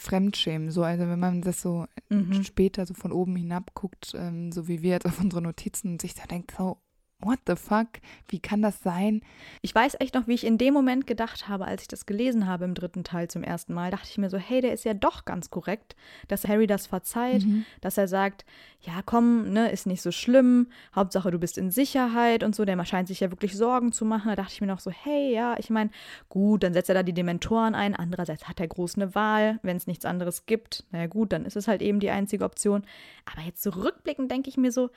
Fremdschämen. So, also wenn man das so Mhm. später so von oben hinab guckt, ähm, so wie wir jetzt auf unsere Notizen und sich da denkt, so, what the fuck? Wie kann das sein? Ich weiß echt noch, wie ich in dem Moment gedacht habe, als ich das gelesen habe im dritten Teil zum ersten Mal, dachte ich mir so, hey, der ist ja doch ganz korrekt, dass Harry das verzeiht, mhm. dass er sagt, ja, komm, ne, ist nicht so schlimm, Hauptsache du bist in Sicherheit und so, der scheint sich ja wirklich Sorgen zu machen. Da dachte ich mir noch so, hey, ja, ich meine, gut, dann setzt er da die Dementoren ein, andererseits hat er groß eine Wahl, wenn es nichts anderes gibt, naja gut, dann ist es halt eben die einzige Option. Aber jetzt zurückblickend denke ich mir so,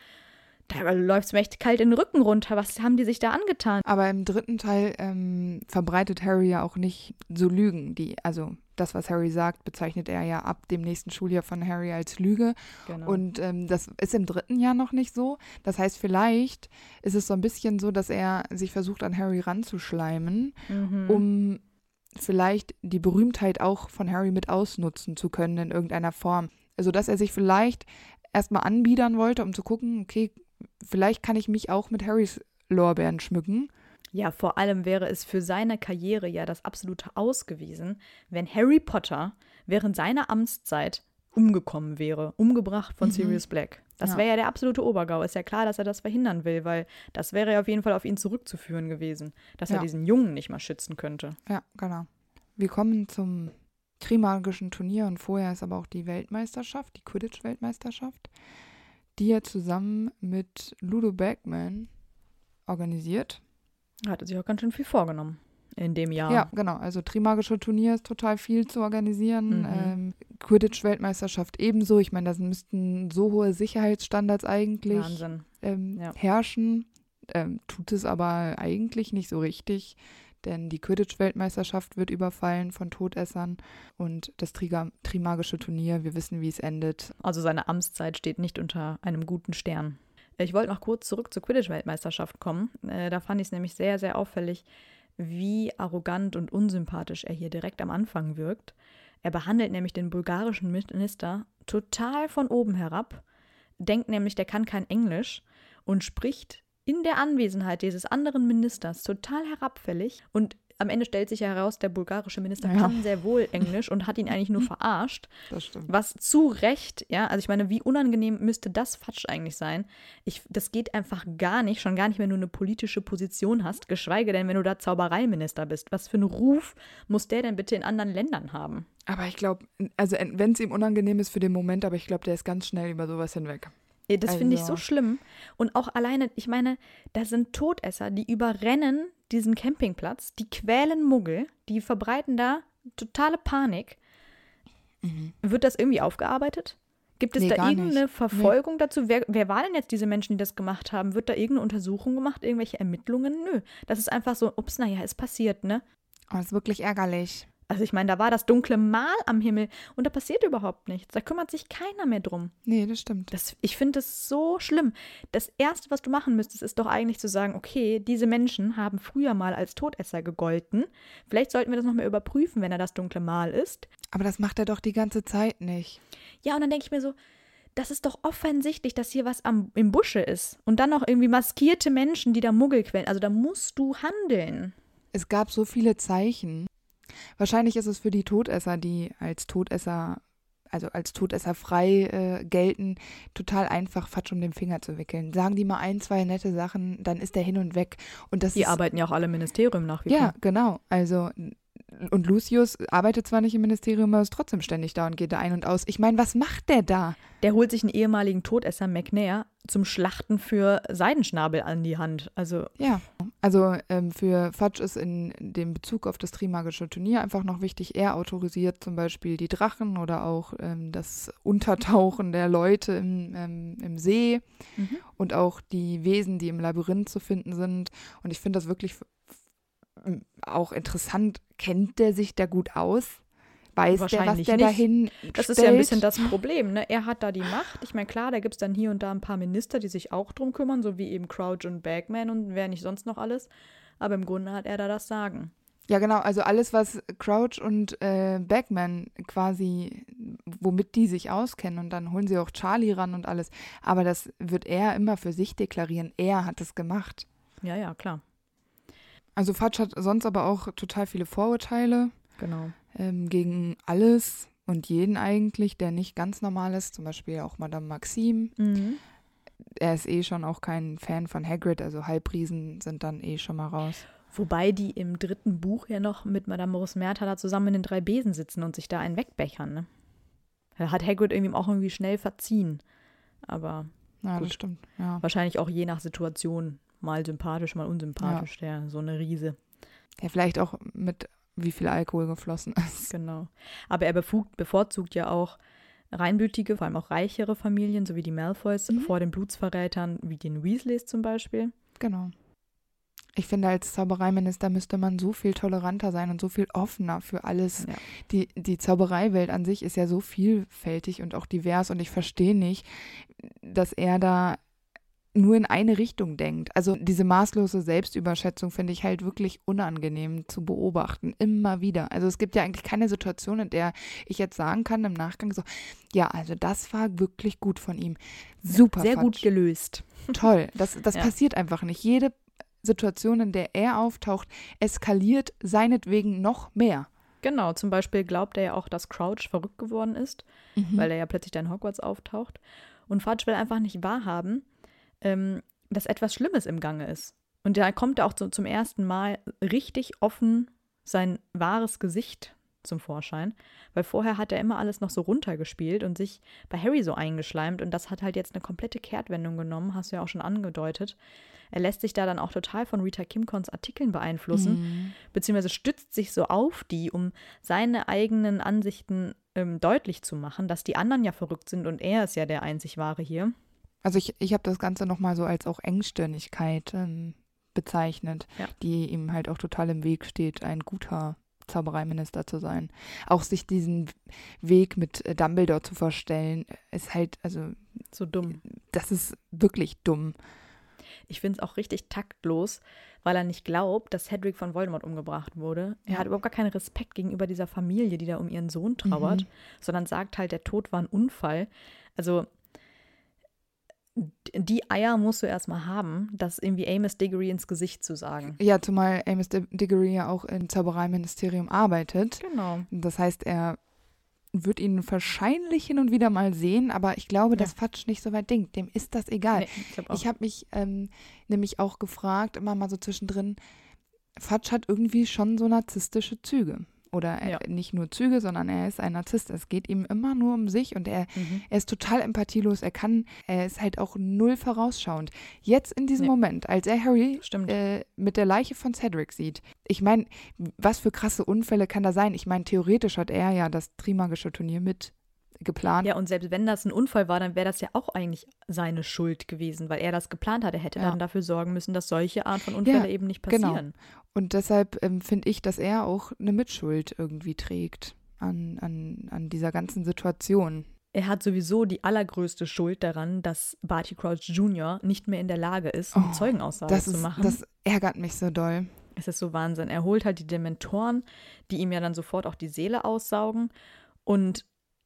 da läuft es mir echt kalt in den Rücken runter. Was haben die sich da angetan? Aber im dritten Teil ähm, verbreitet Harry ja auch nicht so Lügen. Die, also das, was Harry sagt, bezeichnet er ja ab dem nächsten Schuljahr von Harry als Lüge. Genau. Und ähm, das ist im dritten Jahr noch nicht so. Das heißt, vielleicht ist es so ein bisschen so, dass er sich versucht, an Harry ranzuschleimen, mhm. um vielleicht die Berühmtheit auch von Harry mit ausnutzen zu können in irgendeiner Form. Also, dass er sich vielleicht erstmal anbiedern wollte, um zu gucken, okay, vielleicht kann ich mich auch mit Harrys Lorbeeren schmücken. Ja, vor allem wäre es für seine Karriere ja das absolute Aus gewesen, wenn Harry Potter während seiner Amtszeit umgekommen wäre, umgebracht von mhm. Sirius Black. Das ja. wäre ja der absolute Obergau. Ist ja klar, dass er das verhindern will, weil das wäre ja auf jeden Fall auf ihn zurückzuführen gewesen, dass ja. er diesen Jungen nicht mal schützen könnte. Ja, genau. Wir kommen zum Trimagischen Turnier und vorher ist aber auch die Weltmeisterschaft, die Quidditch-Weltmeisterschaft die er zusammen mit Ludo Bagman organisiert. Hatte sich auch ganz schön viel vorgenommen in dem Jahr. Ja, genau. Also Trimagische Turnier ist total viel zu organisieren. Mhm. Ähm, Quidditch-Weltmeisterschaft ebenso. Ich meine, da müssten so hohe Sicherheitsstandards eigentlich ähm, ja. herrschen. Ähm, tut es aber eigentlich nicht so richtig denn die Quidditch-Weltmeisterschaft wird überfallen von Todessern und das Triga Trimagische Turnier, wir wissen, wie es endet. Also seine Amtszeit steht nicht unter einem guten Stern. Ich wollte noch kurz zurück zur Quidditch-Weltmeisterschaft kommen. Äh, da fand ich es nämlich sehr, sehr auffällig, wie arrogant und unsympathisch er hier direkt am Anfang wirkt. Er behandelt nämlich den bulgarischen Minister total von oben herab, denkt nämlich, der kann kein Englisch und spricht in der Anwesenheit dieses anderen Ministers total herabfällig und am Ende stellt sich heraus, der bulgarische Minister ja. kann sehr wohl Englisch und hat ihn eigentlich nur verarscht. Das stimmt. Was zu Recht, ja, also ich meine, wie unangenehm müsste das Fatsch eigentlich sein? Ich, das geht einfach gar nicht, schon gar nicht, wenn du eine politische Position hast, geschweige denn, wenn du da Zaubereiminister bist. Was für einen Ruf muss der denn bitte in anderen Ländern haben? Aber ich glaube, also wenn es ihm unangenehm ist für den Moment, aber ich glaube, der ist ganz schnell über sowas hinweg. Das also. finde ich so schlimm. Und auch alleine, ich meine, da sind Todesser, die überrennen diesen Campingplatz, die quälen Muggel, die verbreiten da totale Panik. Mhm. Wird das irgendwie aufgearbeitet? Gibt es nee, da irgendeine nicht. Verfolgung nee. dazu? Wer, wer war denn jetzt diese Menschen, die das gemacht haben? Wird da irgendeine Untersuchung gemacht, irgendwelche Ermittlungen? Nö. Das ist einfach so, ups, naja, ist passiert, ne? Oh, das ist wirklich ärgerlich. Also ich meine, da war das dunkle Mal am Himmel und da passiert überhaupt nichts. Da kümmert sich keiner mehr drum. Nee, das stimmt. Das, ich finde das so schlimm. Das Erste, was du machen müsstest, ist doch eigentlich zu sagen, okay, diese Menschen haben früher mal als Todesser gegolten. Vielleicht sollten wir das nochmal überprüfen, wenn er das dunkle Mal ist. Aber das macht er doch die ganze Zeit nicht. Ja, und dann denke ich mir so, das ist doch offensichtlich, dass hier was am, im Busche ist. Und dann noch irgendwie maskierte Menschen, die da Muggel quälen. Also da musst du handeln. Es gab so viele Zeichen. Wahrscheinlich ist es für die Todesser, die als Todesser, also als Todesser frei äh, gelten, total einfach, Fatsch um den Finger zu wickeln. Sagen die mal ein, zwei nette Sachen, dann ist der hin und weg. Und das die ist, arbeiten ja auch alle im Ministerium nach wie vor. Ja, genau. Also und Lucius arbeitet zwar nicht im Ministerium, aber ist trotzdem ständig da und geht da ein und aus. Ich meine, was macht der da? Der holt sich einen ehemaligen Todesser McNair zum Schlachten für Seidenschnabel an die Hand. Also ja, also ähm, für Fudge ist in dem Bezug auf das Trimagische Turnier einfach noch wichtig, er autorisiert zum Beispiel die Drachen oder auch ähm, das Untertauchen der Leute im, ähm, im See mhm. und auch die Wesen, die im Labyrinth zu finden sind. Und ich finde das wirklich auch interessant, kennt der sich da gut aus? Weiß der, was der nicht. dahin Das ist ja ein bisschen das Problem. Ne? Er hat da die Macht. Ich meine, klar, da gibt es dann hier und da ein paar Minister, die sich auch drum kümmern, so wie eben Crouch und Bagman und wer nicht sonst noch alles. Aber im Grunde hat er da das Sagen. Ja, genau. Also alles, was Crouch und äh, Bagman quasi, womit die sich auskennen. Und dann holen sie auch Charlie ran und alles. Aber das wird er immer für sich deklarieren. Er hat es gemacht. Ja, ja, klar. Also Fatsch hat sonst aber auch total viele Vorurteile. Genau. Ähm, gegen alles und jeden eigentlich, der nicht ganz normal ist. Zum Beispiel auch Madame Maxime. Mhm. er ist eh schon auch kein Fan von Hagrid, also Halbriesen sind dann eh schon mal raus. Wobei die im dritten Buch ja noch mit Madame Rosmerta da zusammen in den drei Besen sitzen und sich da einen wegbechern, ne? Da hat Hagrid irgendwie auch irgendwie schnell verziehen. Aber Ja, Gut. das stimmt. Ja. wahrscheinlich auch je nach Situation mal sympathisch, mal unsympathisch, der so eine Riese. ja, vielleicht auch mit wie viel Alkohol geflossen ist. Genau. Aber er befugt, bevorzugt ja auch reinblütige, vor allem auch reichere Familien, so wie die Malfoys, Mhm. vor den Blutsverrätern wie den Weasleys zum Beispiel. Genau. Ich finde, als Zaubereiminister müsste man so viel toleranter sein und so viel offener für alles. Ja. Die, die Zaubereiwelt an sich ist ja so vielfältig und auch divers und ich verstehe nicht, dass er da nur in eine Richtung denkt. Also diese maßlose Selbstüberschätzung finde ich halt wirklich unangenehm zu beobachten, immer wieder. Also es gibt ja eigentlich keine Situation, in der ich jetzt sagen kann im Nachgang so, ja, also das war wirklich gut von ihm. Super. Sehr gut Fatsch. gelöst. Toll. Das, das Ja. passiert einfach nicht. Jede Situation, in der er auftaucht, eskaliert seinetwegen noch mehr. Genau, zum Beispiel glaubt er ja auch, dass Crouch verrückt geworden ist, Mhm. weil er ja plötzlich da in Hogwarts auftaucht. Und Fudge will einfach nicht wahrhaben, ähm, dass etwas Schlimmes im Gange ist. Und da kommt er auch so zum ersten Mal richtig offen sein wahres Gesicht zum Vorschein, weil vorher hat er immer alles noch so runtergespielt und sich bei Harry so eingeschleimt und das hat halt jetzt eine komplette Kehrtwendung genommen, hast du ja auch schon angedeutet. Er lässt sich da dann auch total von Rita Kimcons Artikeln beeinflussen Mhm. beziehungsweise stützt sich so auf die, um seine eigenen Ansichten ähm, deutlich zu machen, dass die anderen ja verrückt sind und er ist ja der einzig Wahre hier. Also ich, ich habe das Ganze nochmal so als auch Engstirnigkeit ähm, bezeichnet, Ja. die ihm halt auch total im Weg steht, ein guter Zaubereiminister zu sein. Auch sich diesen Weg mit äh, Dumbledore zu verstellen, ist halt, also So dumm. das ist wirklich dumm. Ich finde es auch richtig taktlos, weil er nicht glaubt, dass Hedwig von Voldemort umgebracht wurde. Er Ja. hat überhaupt gar keinen Respekt gegenüber dieser Familie, die da um ihren Sohn trauert, Mhm. sondern sagt halt, der Tod war ein Unfall. Also die Eier musst du erstmal haben, das irgendwie Amos Diggory ins Gesicht zu sagen. Ja, zumal Amos Di- Diggory ja auch im Zaubereiministerium arbeitet. Genau. Das heißt, er wird ihn wahrscheinlich hin und wieder mal sehen, aber ich glaube, dass Fatsch nicht so weit denkt. Dem ist das egal. Nee, ich. Ich habe mich ähm, nämlich auch gefragt, immer mal so zwischendrin, Fatsch hat irgendwie schon so narzisstische Züge. Oder er, Ja. nicht nur Züge, sondern er ist ein Narzisst. Es geht ihm immer nur um sich und er, Mhm. er ist total empathielos. Er kann, er ist halt auch null vorausschauend. Jetzt in diesem Nee. Moment, als er Harry äh, mit der Leiche von Cedric sieht. Ich meine, was für krasse Unfälle kann da sein? Ich meine, theoretisch hat er ja das Trimagische Turnier mit geplant. Ja, und selbst wenn das ein Unfall war, dann wäre das ja auch eigentlich seine Schuld gewesen, weil er das geplant hat. Er hätte Ja. dann dafür sorgen müssen, dass solche Art von Unfälle Ja, eben nicht genau. passieren. Und deshalb ähm, finde ich, dass er auch eine Mitschuld irgendwie trägt an, an, an dieser ganzen Situation. Er hat sowieso die allergrößte Schuld daran, dass Barty Crouch Jr. nicht mehr in der Lage ist, eine Oh, Zeugenaussage zu ist, machen. das ärgert mich so doll. Es ist so Wahnsinn. Er holt halt die Dementoren, die ihm ja dann sofort auch die Seele aussaugen. Und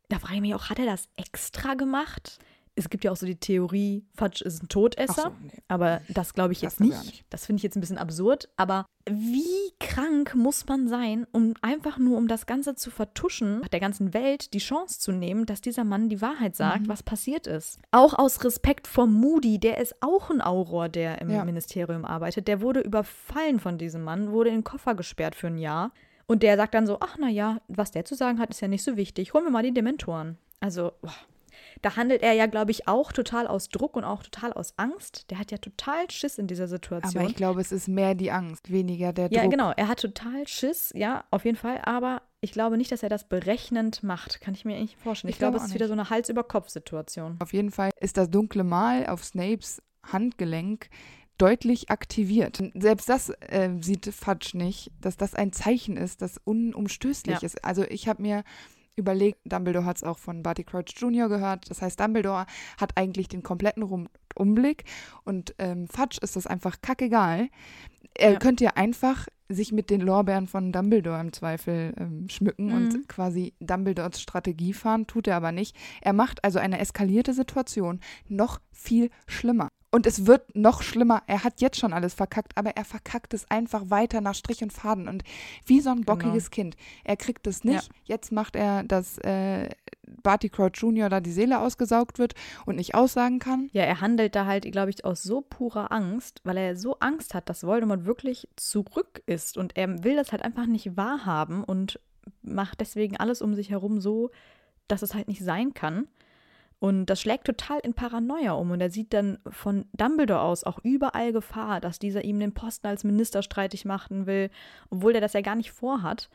da frage ich mich auch, hat er das extra gemacht? Es gibt ja auch so die Theorie, Fudge ist ein Todesser. So, nee. Aber das glaube ich Das jetzt ich nicht. nicht. Das finde ich jetzt ein bisschen absurd. Aber wie krank muss man sein, um einfach nur, um das Ganze zu vertuschen, der ganzen Welt die Chance zu nehmen, dass dieser Mann die Wahrheit sagt, Mhm. was passiert ist. Auch aus Respekt vor Moody, der ist auch ein Auror, der im Ja. Ministerium arbeitet. Der wurde überfallen von diesem Mann, wurde in den Koffer gesperrt für ein Jahr. Und der sagt dann so, ach na ja, was der zu sagen hat, ist ja nicht so wichtig. Holen wir mal die Dementoren. Also, boah. da handelt er ja, glaube ich, auch total aus Druck und auch total aus Angst. Der hat ja total Schiss in dieser Situation. Aber ich glaube, es ist mehr die Angst, weniger der ja, Druck. genau. Er hat total Schiss, ja, auf jeden Fall. Aber ich glaube nicht, dass er das berechnend macht. Kann ich mir nicht vorstellen. Ich, Ich glaube, glaube es ist wieder nicht. so eine Hals-über-Kopf-Situation. Auf jeden Fall ist das dunkle Mal auf Snapes Handgelenk deutlich aktiviert. Selbst das äh, sieht Fudge nicht, dass das ein Zeichen ist, das unumstößlich Ja. ist. Also ich habe mir überlegt, Dumbledore hat es auch von Barty Crouch Jr. gehört. Das heißt, Dumbledore hat eigentlich den kompletten Umblick und ähm, Fudge ist das einfach kackegal. Er Ja. könnte ja einfach sich mit den Lorbeeren von Dumbledore im Zweifel ähm, schmücken Mhm. und quasi Dumbledores Strategie fahren, tut er aber nicht. Er macht also eine eskalierte Situation noch viel schlimmer. Und es wird noch schlimmer. Er hat jetzt schon alles verkackt, aber er verkackt es einfach weiter nach Strich und Faden. Und wie so ein Genau. bockiges Kind. Er kriegt es nicht. Jetzt macht er das, äh, Barty Crouch Jr. da die Seele ausgesaugt wird und nicht aussagen kann. Ja, er handelt da halt, glaube ich, aus so purer Angst, weil er so Angst hat, dass Voldemort wirklich zurück ist und er will das halt einfach nicht wahrhaben und macht deswegen alles um sich herum so, dass es halt nicht sein kann. Und das schlägt total in Paranoia um. Und er sieht dann von Dumbledore aus auch überall Gefahr, dass dieser ihm den Posten als Minister streitig machen will, obwohl er das ja gar nicht vorhat.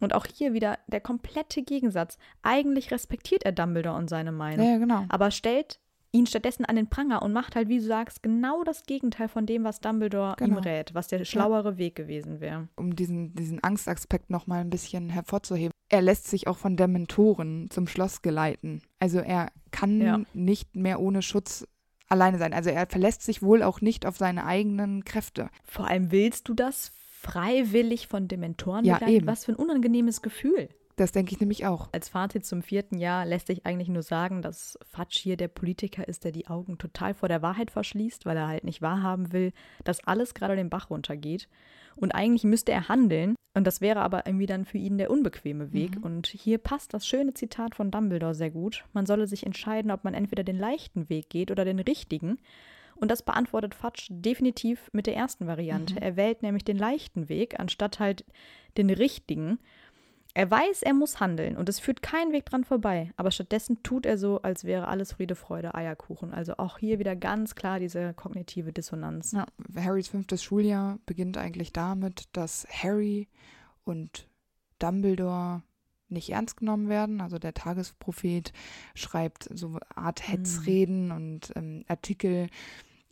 Und auch hier wieder der komplette Gegensatz. Eigentlich respektiert er Dumbledore und seine Meinung. Ja, genau. Aber stellt ihn stattdessen an den Pranger und macht halt, wie du sagst, genau das Gegenteil von dem, was Dumbledore Genau. ihm rät, was der schlauere Weg gewesen wäre. um diesen, diesen Angstaspekt nochmal ein bisschen hervorzuheben. Er lässt sich auch von Dementoren zum Schloss geleiten. Also er kann Ja. nicht mehr ohne Schutz alleine sein. Also er verlässt sich wohl auch nicht auf seine eigenen Kräfte. Vor allem willst du das freiwillig von Dementoren Ja, begleitet? eben. Was für ein unangenehmes Gefühl. Das denke ich nämlich auch. Als Fazit zum vierten Jahr lässt sich eigentlich nur sagen, dass Fatsch hier der Politiker ist, der die Augen total vor der Wahrheit verschließt, weil er halt nicht wahrhaben will, dass alles gerade den Bach runtergeht. Und eigentlich müsste er handeln, und das wäre aber irgendwie dann für ihn der unbequeme Weg. Und hier passt das schöne Zitat von Dumbledore sehr gut. Man solle sich entscheiden, ob man entweder den leichten Weg geht oder den richtigen. Und das beantwortet Fatsch definitiv mit der ersten Variante. Er wählt nämlich den leichten Weg, anstatt halt den richtigen. Er weiß, er muss handeln und es führt kein Weg dran vorbei, aber stattdessen tut er so, als wäre alles Friede, Freude, Eierkuchen. Also auch hier wieder ganz klar diese kognitive Dissonanz. Ja, Harrys fünftes Schuljahr beginnt eigentlich damit, dass Harry und Dumbledore nicht ernst genommen werden. Also der Tagesprophet schreibt so eine Art Hetzreden und ähm, Artikel,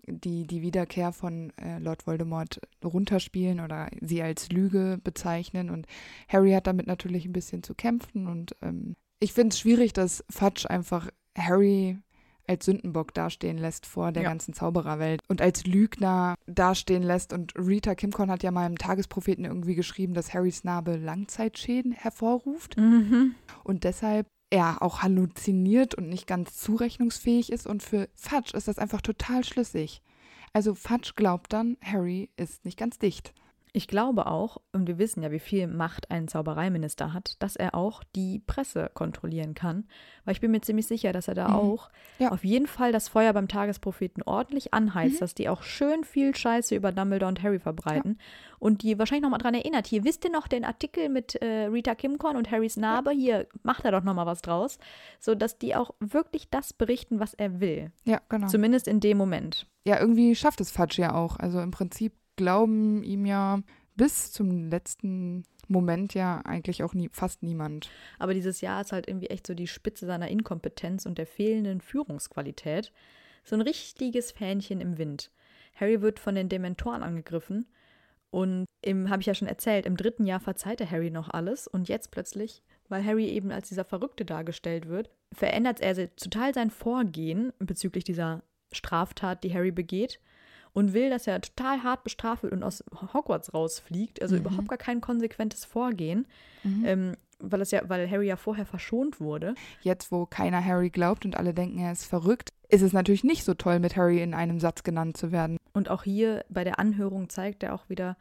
die die Wiederkehr von äh, Lord Voldemort runterspielen oder sie als Lüge bezeichnen. Und Harry hat damit natürlich ein bisschen zu kämpfen. Und ähm, ich finde es schwierig, dass Fudge einfach Harry als Sündenbock dastehen lässt vor der Ja. ganzen Zaubererwelt und als Lügner dastehen lässt. Und Rita Kimcorn hat ja mal im Tagespropheten irgendwie geschrieben, dass Harrys Narbe Langzeitschäden hervorruft Mhm. und deshalb er auch halluziniert und nicht ganz zurechnungsfähig ist. Und für Fudge ist das einfach total schlüssig. Also Fudge glaubt dann, Harry ist nicht ganz dicht. Ich glaube auch, und wir wissen ja, wie viel Macht ein Zaubereiminister hat, dass er auch die Presse kontrollieren kann. Weil ich bin mir ziemlich sicher, dass er da Mhm. auch Ja. auf jeden Fall das Feuer beim Tagespropheten ordentlich anheizt, Mhm. dass die auch schön viel Scheiße über Dumbledore und Harry verbreiten. Und die wahrscheinlich nochmal dran erinnert. Hier, wisst ihr noch den Artikel mit äh, Rita Kimcorn und Harrys Narbe? Hier, macht er doch nochmal was draus. So dass die auch wirklich das berichten, was er will. Ja, genau. Zumindest in dem Moment. ja, irgendwie schafft es Fudge ja auch. Also im Prinzip glauben ihm ja bis zum letzten Moment ja eigentlich auch nie, fast niemand. Aber dieses Jahr ist halt irgendwie echt so die Spitze seiner Inkompetenz und der fehlenden Führungsqualität. So ein richtiges Fähnchen im Wind. Harry wird von den Dementoren angegriffen und im, habe ich ja schon erzählt, im dritten Jahr verzeiht er Harry noch alles und jetzt plötzlich, weil Harry eben als dieser Verrückte dargestellt wird, verändert er total sein Vorgehen bezüglich dieser Straftat, die Harry begeht und will, dass er total hart bestraft wird und aus Hogwarts rausfliegt. Also überhaupt gar kein konsequentes Vorgehen, ähm, weil, es ja, weil Harry ja vorher verschont wurde. Jetzt, wo keiner Harry glaubt und alle denken, er ist verrückt, ist es natürlich nicht so toll, mit Harry in einem Satz genannt zu werden. Und auch hier bei der Anhörung zeigt er auch wieder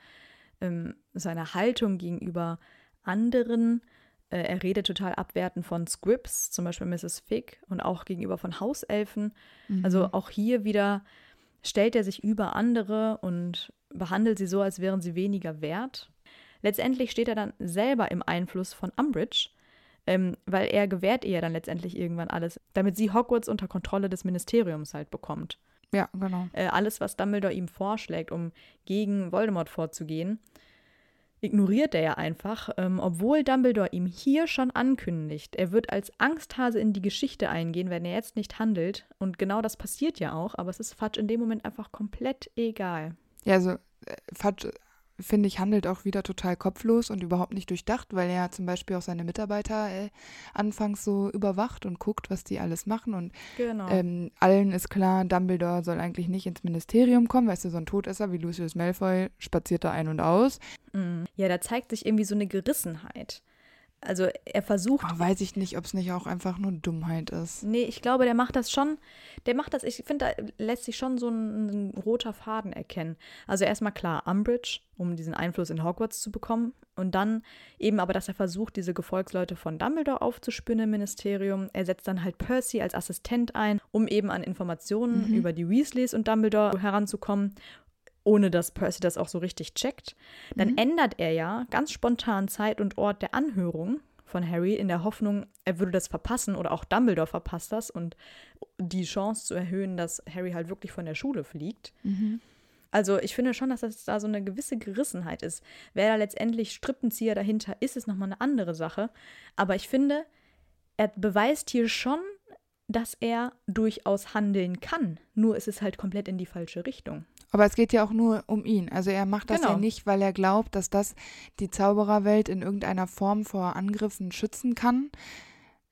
ähm, seine Haltung gegenüber anderen. Äh, er redet total abwertend von Scripps, zum Beispiel Mrs. Fig, und auch gegenüber von Hauselfen. Also auch hier wieder stellt er sich über andere und behandelt sie so, als wären sie weniger wert. Letztendlich steht er dann selber im Einfluss von Umbridge, ähm, weil er gewährt ihr dann letztendlich irgendwann alles, damit sie Hogwarts unter Kontrolle des Ministeriums halt bekommt Ja, genau. äh, alles, was Dumbledore ihm vorschlägt, um gegen Voldemort vorzugehen, ignoriert er ja einfach, ähm, obwohl Dumbledore ihm hier schon ankündigt, er wird als Angsthase in die Geschichte eingehen, wenn er jetzt nicht handelt. Und genau das passiert ja auch, aber es ist Fudge in dem Moment einfach komplett egal. Ja, also äh, Fudge, finde ich, handelt auch wieder total kopflos und überhaupt nicht durchdacht, weil er zum Beispiel auch seine Mitarbeiter äh, anfangs so überwacht und guckt, was die alles machen. Und Genau. ähm, allen ist klar, Dumbledore soll eigentlich nicht ins Ministerium kommen. Weißt du, so ein Todesser wie Lucius Malfoy spaziert da ein und aus. Mm. Ja, da zeigt sich irgendwie so eine Gerissenheit. Also er versucht. Oh, weiß ich nicht, ob es nicht auch einfach nur Dummheit ist. Nee, ich glaube, der macht das schon. Der macht das, ich finde, da lässt sich schon so ein, ein roter Faden erkennen. Also erstmal klar, Umbridge, um diesen Einfluss in Hogwarts zu bekommen. Und dann eben aber, dass er versucht, diese Gefolgsleute von Dumbledore aufzuspüren im Ministerium. Er setzt dann halt Percy als Assistent ein, um eben an Informationen mhm. über die Weasleys und Dumbledore heranzukommen ohne dass Percy das auch so richtig checkt. Dann mhm. ändert er ja ganz spontan Zeit und Ort der Anhörung von Harry in der Hoffnung, er würde das verpassen oder auch Dumbledore verpasst das und die Chance zu erhöhen, dass Harry halt wirklich von der Schule fliegt. Mhm. Also ich finde schon, dass das da so eine gewisse Gerissenheit ist. Wer da letztendlich Strippenzieher dahinter ist, ist nochmal eine andere Sache. Aber ich finde, er beweist hier schon, dass er durchaus handeln kann. Nur ist es halt komplett in die falsche Richtung. Aber es geht ja auch nur um ihn. Also er macht das genau. ja nicht, weil er glaubt, dass das die Zaubererwelt in irgendeiner Form vor Angriffen schützen kann,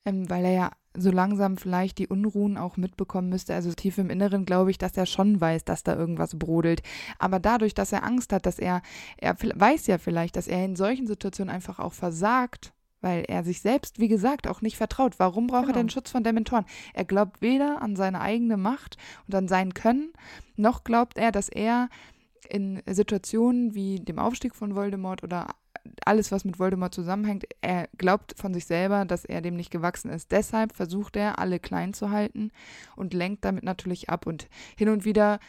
ähm, weil er ja so langsam vielleicht die Unruhen auch mitbekommen müsste. Also tief im Inneren glaube ich, dass er schon weiß, dass da irgendwas brodelt. Aber dadurch, dass er Angst hat, dass er, er weiß ja vielleicht, dass er in solchen Situationen einfach auch versagt weil er sich selbst, wie gesagt, auch nicht vertraut. Warum braucht genau. er den Schutz von Dementoren? Er glaubt weder an seine eigene Macht und an sein Können, noch glaubt er, dass er in Situationen wie dem Aufstieg von Voldemort oder alles, was mit Voldemort zusammenhängt, er glaubt von sich selber, dass er dem nicht gewachsen ist. Deshalb versucht er, alle klein zu halten und lenkt damit natürlich ab. Und hin und wieder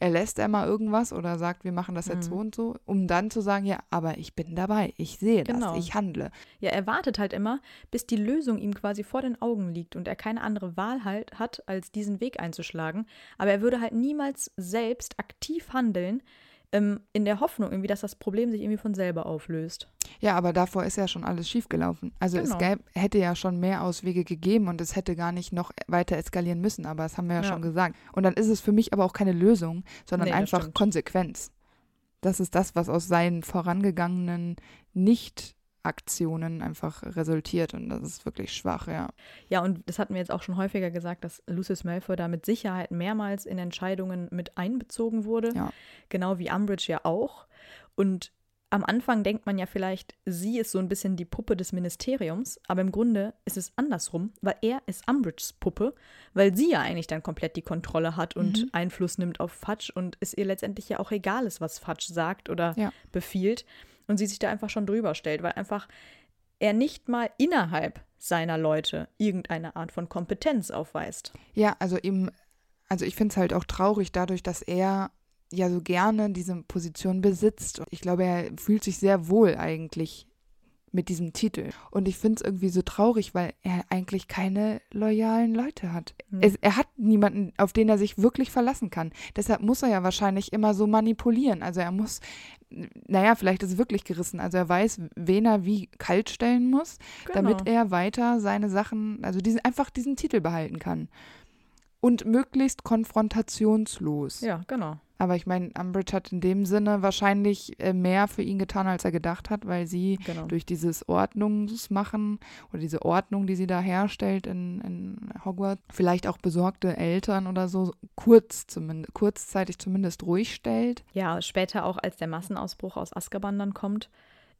er mal irgendwas oder sagt, wir machen das jetzt mhm. so und so, um dann zu sagen, ja, aber ich bin dabei, ich sehe genau. das, ich handle. Ja, er wartet halt immer, bis die Lösung ihm quasi vor den Augen liegt und er keine andere Wahl halt hat, als diesen Weg einzuschlagen. Aber er würde halt niemals selbst aktiv handeln, ähm, in der Hoffnung irgendwie, dass das Problem sich irgendwie von selber auflöst. Ja, aber davor ist ja schon alles schiefgelaufen. Also genau. es gäb, hätte ja schon mehr Auswege gegeben und es hätte gar nicht noch weiter eskalieren müssen, aber das haben wir ja, ja. schon gesagt. Und dann ist es für mich aber auch keine Lösung, sondern nee, einfach Konsequenz. Das ist das, was aus seinen vorangegangenen nicht Aktionen einfach resultiert und das ist wirklich schwach, ja. Ja, und das hatten wir jetzt auch schon häufiger gesagt, dass Lucius Malfoy da mit Sicherheit mehrmals in Entscheidungen mit einbezogen wurde, ja. genau wie Umbridge ja auch. Und am Anfang denkt man ja vielleicht, sie ist so ein bisschen die Puppe des Ministeriums, aber im Grunde ist es andersrum, weil er ist Umbridges Puppe, weil sie ja eigentlich dann komplett die Kontrolle hat und mhm. Einfluss nimmt auf Fudge und es ihr letztendlich ja auch egal ist, was Fudge sagt oder ja. befiehlt und sie sich da einfach schon drüber stellt, weil einfach er nicht mal innerhalb seiner Leute irgendeine Art von Kompetenz aufweist. Ja, also eben, also ich finde es halt auch traurig dadurch, dass er ja so gerne diese Position besitzt. Und ich glaube, er fühlt sich sehr wohl eigentlich mit diesem Titel. Und ich finde es irgendwie so traurig, weil er eigentlich keine loyalen Leute hat. Mhm. Es, er hat niemanden, auf den er sich wirklich verlassen kann. Deshalb muss er ja wahrscheinlich immer so manipulieren. Also er muss, naja, vielleicht ist es wirklich gerissen. Also er weiß, wen er wie kalt stellen muss, genau. damit er weiter seine Sachen, also diesen, einfach diesen Titel behalten kann. Und möglichst konfrontationslos. Ja, genau. Aber ich meine, Umbridge hat in dem Sinne wahrscheinlich äh, mehr für ihn getan, als er gedacht hat, weil sie genau. durch dieses Ordnungsmachen oder diese Ordnung, die sie da herstellt in, in Hogwarts, vielleicht auch besorgte Eltern oder so kurz zumindest, kurzzeitig zumindest ruhig stellt. Ja, später auch, als der Massenausbruch aus Azkaban dann kommt,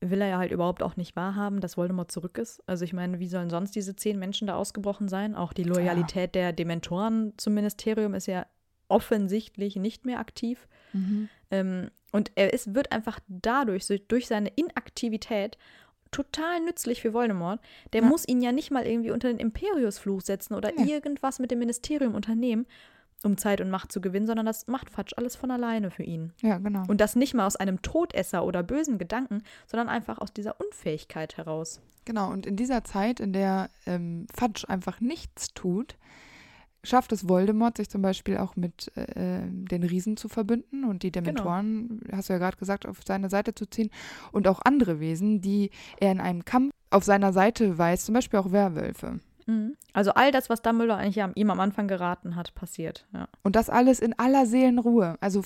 will er ja halt überhaupt auch nicht wahrhaben, dass Voldemort zurück ist. Also ich meine, wie sollen sonst diese zehn Menschen da ausgebrochen sein? Auch die Loyalität ja. der Dementoren zum Ministerium ist ja offensichtlich nicht mehr aktiv. Mhm. Ähm, und er ist, wird einfach dadurch, durch seine Inaktivität, total nützlich für Voldemort. Der ja. muss ihn ja nicht mal irgendwie unter den Imperiusfluch setzen oder ja. irgendwas mit dem Ministerium unternehmen, um Zeit und Macht zu gewinnen, sondern das macht Fatsch alles von alleine für ihn. Ja, genau. Und das nicht mal aus einem Todesser oder bösen Gedanken, sondern einfach aus dieser Unfähigkeit heraus. Genau, und in dieser Zeit, in der ähm, Fatsch einfach nichts tut, schafft es Voldemort, sich zum Beispiel auch mit äh, den Riesen zu verbünden und die genau. Dementoren, genau. hast du ja gerade gesagt, auf seine Seite zu ziehen und auch andere Wesen, die er in einem Kampf auf seiner Seite weiß, zum Beispiel auch Werwölfe. Mhm. Also all das, was Dumbledore eigentlich ihm am Anfang geraten hat, passiert. Ja. Und das alles in aller Seelenruhe. Also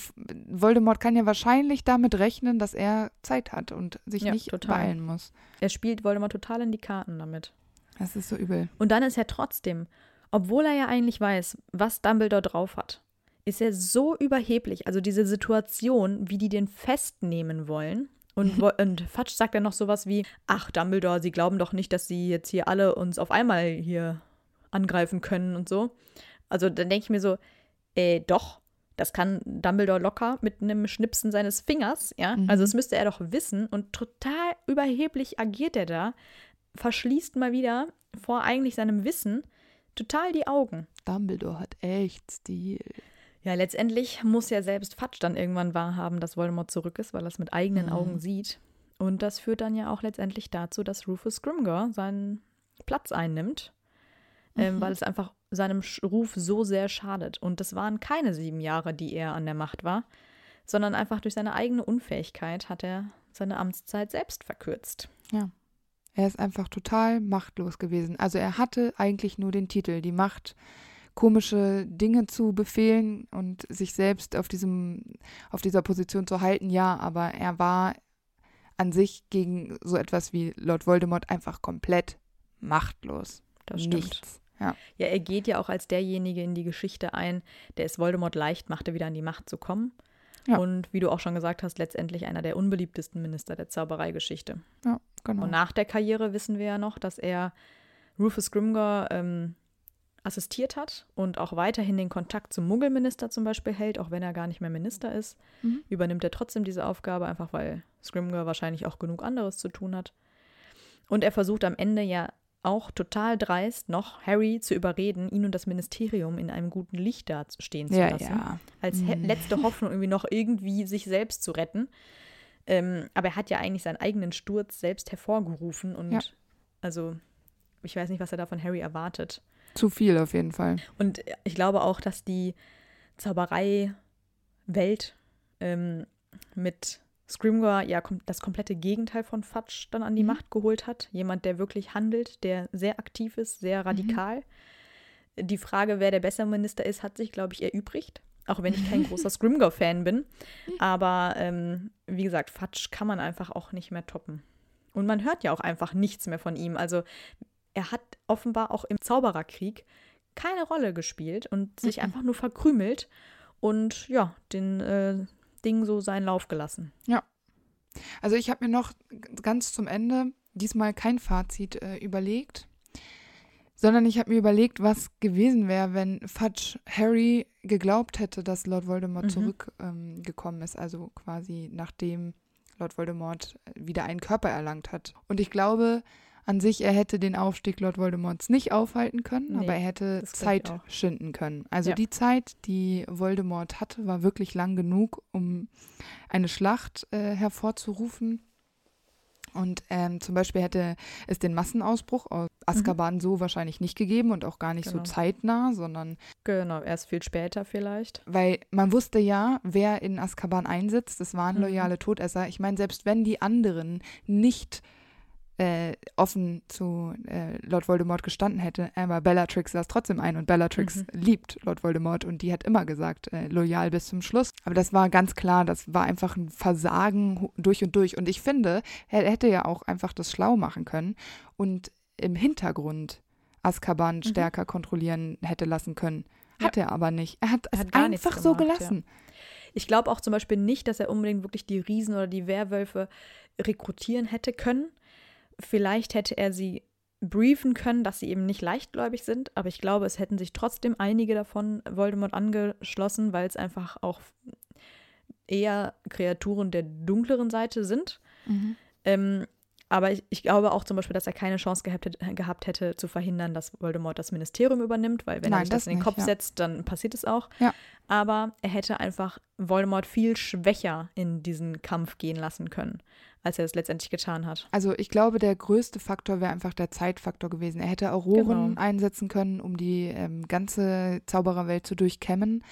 Voldemort kann ja wahrscheinlich damit rechnen, dass er Zeit hat und sich ja, nicht total. beeilen muss. Er spielt Voldemort total in die Karten damit. Das ist so übel. Und dann ist er trotzdem obwohl er ja eigentlich weiß, was Dumbledore drauf hat, ist er so überheblich. Also diese Situation, wie die den festnehmen wollen Und, und Fatsch sagt dann noch sowas wie, ach Dumbledore, Sie glauben doch nicht, dass Sie jetzt hier alle uns auf einmal hier angreifen können und so. Also dann denke ich mir so, äh, doch, das kann Dumbledore locker mit einem Schnipsen seines Fingers, ja. Mhm. Also das müsste er doch wissen und total überheblich agiert er da, verschließt mal wieder vor eigentlich seinem Wissen total die Augen. Dumbledore hat echt Stil. Ja, letztendlich muss ja selbst Fatsch dann irgendwann wahrhaben, dass Voldemort zurück ist, weil er es mit eigenen Mhm. Augen sieht. Und das führt dann ja auch letztendlich dazu, dass Rufus Grimgor seinen Platz einnimmt, ähm, Mhm. weil es einfach seinem Ruf so sehr schadet. Und das waren keine sieben Jahre, die er an der Macht war, sondern einfach durch seine eigene Unfähigkeit hat er seine Amtszeit selbst verkürzt. Er ist einfach total machtlos gewesen. Also er hatte eigentlich nur den Titel, die Macht, komische Dinge zu befehlen und sich selbst auf diesem, auf dieser Position zu halten, ja, aber er war an sich gegen so etwas wie Lord Voldemort einfach komplett machtlos. Das stimmt. Nichts. Ja. Ja, er geht ja auch als derjenige in die Geschichte ein, der es Voldemort leicht machte, wieder an die Macht zu kommen. Ja. Und wie du auch schon gesagt hast, letztendlich einer der unbeliebtesten Minister der Zaubereigeschichte. Ja, genau. Und nach der Karriere wissen wir ja noch, dass er Rufus Grimgor ähm, assistiert hat und auch weiterhin den Kontakt zum Muggelminister zum Beispiel hält, auch wenn er gar nicht mehr Minister ist. Mhm. Übernimmt er trotzdem diese Aufgabe, einfach weil Scrimger wahrscheinlich auch genug anderes zu tun hat. Und er versucht am Ende ja auch total dreist noch Harry zu überreden, ihn und das Ministerium in einem guten Licht dastehen zu ja, lassen ja. als Mhm. letzte Hoffnung irgendwie noch irgendwie sich selbst zu retten. Ähm, aber er hat ja eigentlich seinen eigenen Sturz selbst hervorgerufen und Ja. also ich weiß nicht, was er da von Harry erwartet. Zu viel auf jeden Fall. Und ich glaube auch, dass die Zauberei-Welt ähm, mit Scrimgeour ja das komplette Gegenteil von Fudge dann an die Mhm. Macht geholt hat. Jemand, der wirklich handelt, der sehr aktiv ist, sehr radikal. Die Frage, wer der bessere Minister ist, hat sich, glaube ich, erübrigt. Auch wenn ich kein großer Scrimgeour-Fan bin. Aber ähm, wie gesagt, Fudge kann man einfach auch nicht mehr toppen. Und man hört ja auch einfach nichts mehr von ihm. Also er hat offenbar auch im Zaubererkrieg keine Rolle gespielt und sich Mhm. einfach nur verkrümelt und ja, den äh, Ding so seinen Lauf gelassen. Also ich habe mir noch ganz zum Ende diesmal kein Fazit äh, überlegt, sondern ich habe mir überlegt, was gewesen wäre, wenn Fudge Harry geglaubt hätte, dass Lord Voldemort Mhm. zurückgekommen ähm, ist, also quasi nachdem Lord Voldemort äh, wieder einen Körper erlangt hat. Und ich glaube an sich, er hätte den Aufstieg Lord Voldemorts nicht aufhalten können, Nee, aber er hätte Zeit schinden können. Also Ja. die Zeit, die Voldemort hatte, war wirklich lang genug, um eine Schlacht äh, hervorzurufen. Und ähm, zum Beispiel hätte es den Massenausbruch aus Azkaban so wahrscheinlich nicht gegeben und auch gar nicht Mhm. Genau. so zeitnah, sondern Genau, erst viel später vielleicht. weil man wusste ja, wer in Azkaban einsitzt, das waren Mhm. loyale Todesser. Ich meine, selbst wenn die anderen nicht äh, offen zu äh, Lord Voldemort gestanden hätte, aber Bellatrix saß trotzdem ein und Bellatrix Mhm. liebt Lord Voldemort und die hat immer gesagt, äh, loyal bis zum Schluss. Aber das war ganz klar, das war einfach ein Versagen durch und durch. Und ich finde, er hätte ja auch einfach das schlau machen können und im Hintergrund Azkaban stärker kontrollieren hätte lassen können. Hat er aber nicht. Er hat Er es hat nichts einfach so gemacht, ja. gelassen. Ich glaube auch zum Beispiel nicht, dass er unbedingt wirklich die Riesen oder die Werwölfe rekrutieren hätte können. Vielleicht hätte er sie briefen können, dass sie eben nicht leichtgläubig sind, aber ich glaube, es hätten sich trotzdem einige davon Voldemort angeschlossen, weil es einfach auch eher Kreaturen der dunkleren Seite sind. Ähm, aber ich, ich glaube auch zum Beispiel, dass er keine Chance gehabt hätte, gehabt hätte, zu verhindern, dass Voldemort das Ministerium übernimmt, weil wenn er Nein, sich das, das in den nicht, Kopf ja. setzt, dann passiert es auch. Ja. Aber er hätte einfach Voldemort viel schwächer in diesen Kampf gehen lassen können, als er es letztendlich getan hat. Also ich glaube, der größte Faktor wäre einfach der Zeitfaktor gewesen. Er hätte Auroren Genau. einsetzen können, um die ähm, ganze Zaubererwelt zu durchkämmen.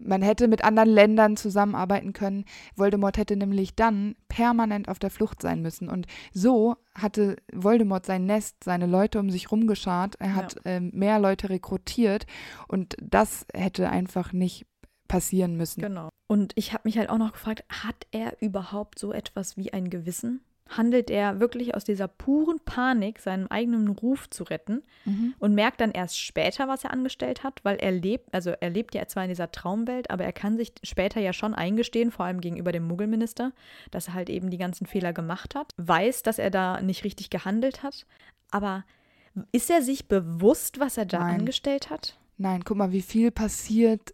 Man hätte mit anderen Ländern zusammenarbeiten können. Voldemort hätte nämlich dann permanent auf der Flucht sein müssen. Und so hatte Voldemort sein Nest, seine Leute um sich rumgeschart. Er hat ähm, mehr Leute rekrutiert. Und das hätte einfach nicht passieren müssen. Genau. Und ich habe mich halt auch noch gefragt, hat er überhaupt so etwas wie ein Gewissen? handelt er wirklich aus dieser puren Panik, seinen eigenen Ruf zu retten Mhm. und merkt dann erst später, was er angestellt hat, weil er lebt, also er lebt ja zwar in dieser Traumwelt, aber er kann sich später ja schon eingestehen, vor allem gegenüber dem Muggelminister, dass er halt eben die ganzen Fehler gemacht hat, weiß, dass er da nicht richtig gehandelt hat, aber ist er sich bewusst, was er da Nein. angestellt hat? Nein, guck mal, wie viel passiert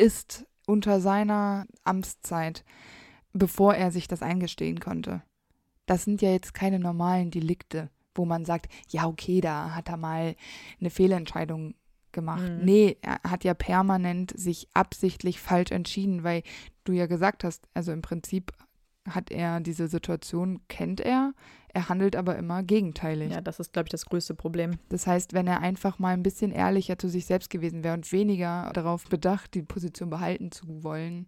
ist unter seiner Amtszeit, bevor er sich das eingestehen konnte. Das sind ja jetzt keine normalen Delikte, wo man sagt, ja, okay, da hat er mal eine Fehlentscheidung gemacht. Mhm. Nee, er hat ja permanent sich absichtlich falsch entschieden, weil du ja gesagt hast, also im Prinzip hat er diese Situation, kennt er, er handelt aber immer gegenteilig. Ja, das ist, glaube ich, das größte Problem. Das heißt, wenn er einfach mal ein bisschen ehrlicher zu sich selbst gewesen wäre und weniger darauf bedacht, die Position behalten zu wollen,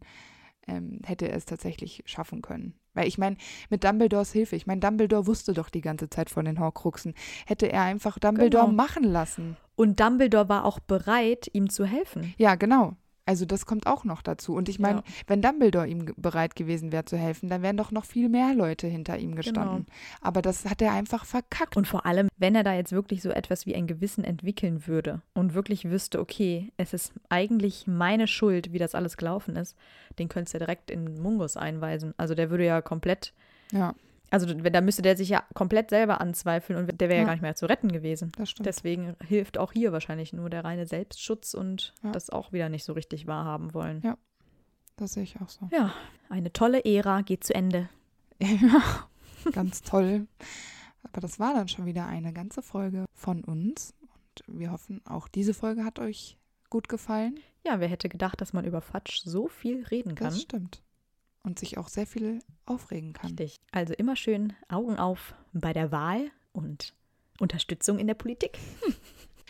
ähm, hätte er es tatsächlich schaffen können. Weil ich meine, mit Dumbledores Hilfe, ich meine, Dumbledore wusste doch die ganze Zeit von den Horcruxen. Hätte er einfach Dumbledore Genau. machen lassen. Und Dumbledore war auch bereit, ihm zu helfen. Ja, genau. Also das kommt auch noch dazu. Und ich meine, Ja. wenn Dumbledore ihm bereit gewesen wäre zu helfen, dann wären doch noch viel mehr Leute hinter ihm gestanden. Aber das hat er einfach verkackt. Und vor allem, wenn er da jetzt wirklich so etwas wie ein Gewissen entwickeln würde und wirklich wüsste, okay, es ist eigentlich meine Schuld, wie das alles gelaufen ist, den könntest du ja direkt in Mungus einweisen. Also der würde ja komplett, ja, also da müsste der sich ja komplett selber anzweifeln und der wäre ja Ja. gar nicht mehr zu retten gewesen. das stimmt. Deswegen hilft auch hier wahrscheinlich nur der reine Selbstschutz und Ja. das auch wieder nicht so richtig wahrhaben wollen. Ja. Das sehe ich auch so. Ja, eine tolle Ära geht zu Ende. Ja, ganz toll. Aber das war dann schon wieder eine ganze Folge von uns. Und wir hoffen, auch diese Folge hat euch gut gefallen. Ja, wer hätte gedacht, dass man über Fatsch so viel reden kann? Das stimmt. Und sich auch sehr viel aufregen kann. Richtig. Also immer schön Augen auf bei der Wahl und Unterstützung in der Politik.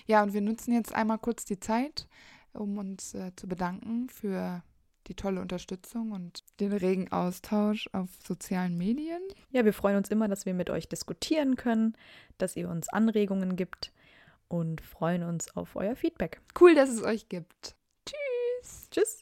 Ja, und wir nutzen jetzt einmal kurz die Zeit, um uns äh, zu bedanken für die tolle Unterstützung und den regen Austausch auf sozialen Medien. Ja, wir freuen uns immer, dass wir mit euch diskutieren können, dass ihr uns Anregungen gibt und freuen uns auf euer Feedback. Cool, dass es euch gibt. Tschüss. Tschüss.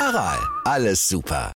Aral, alles super.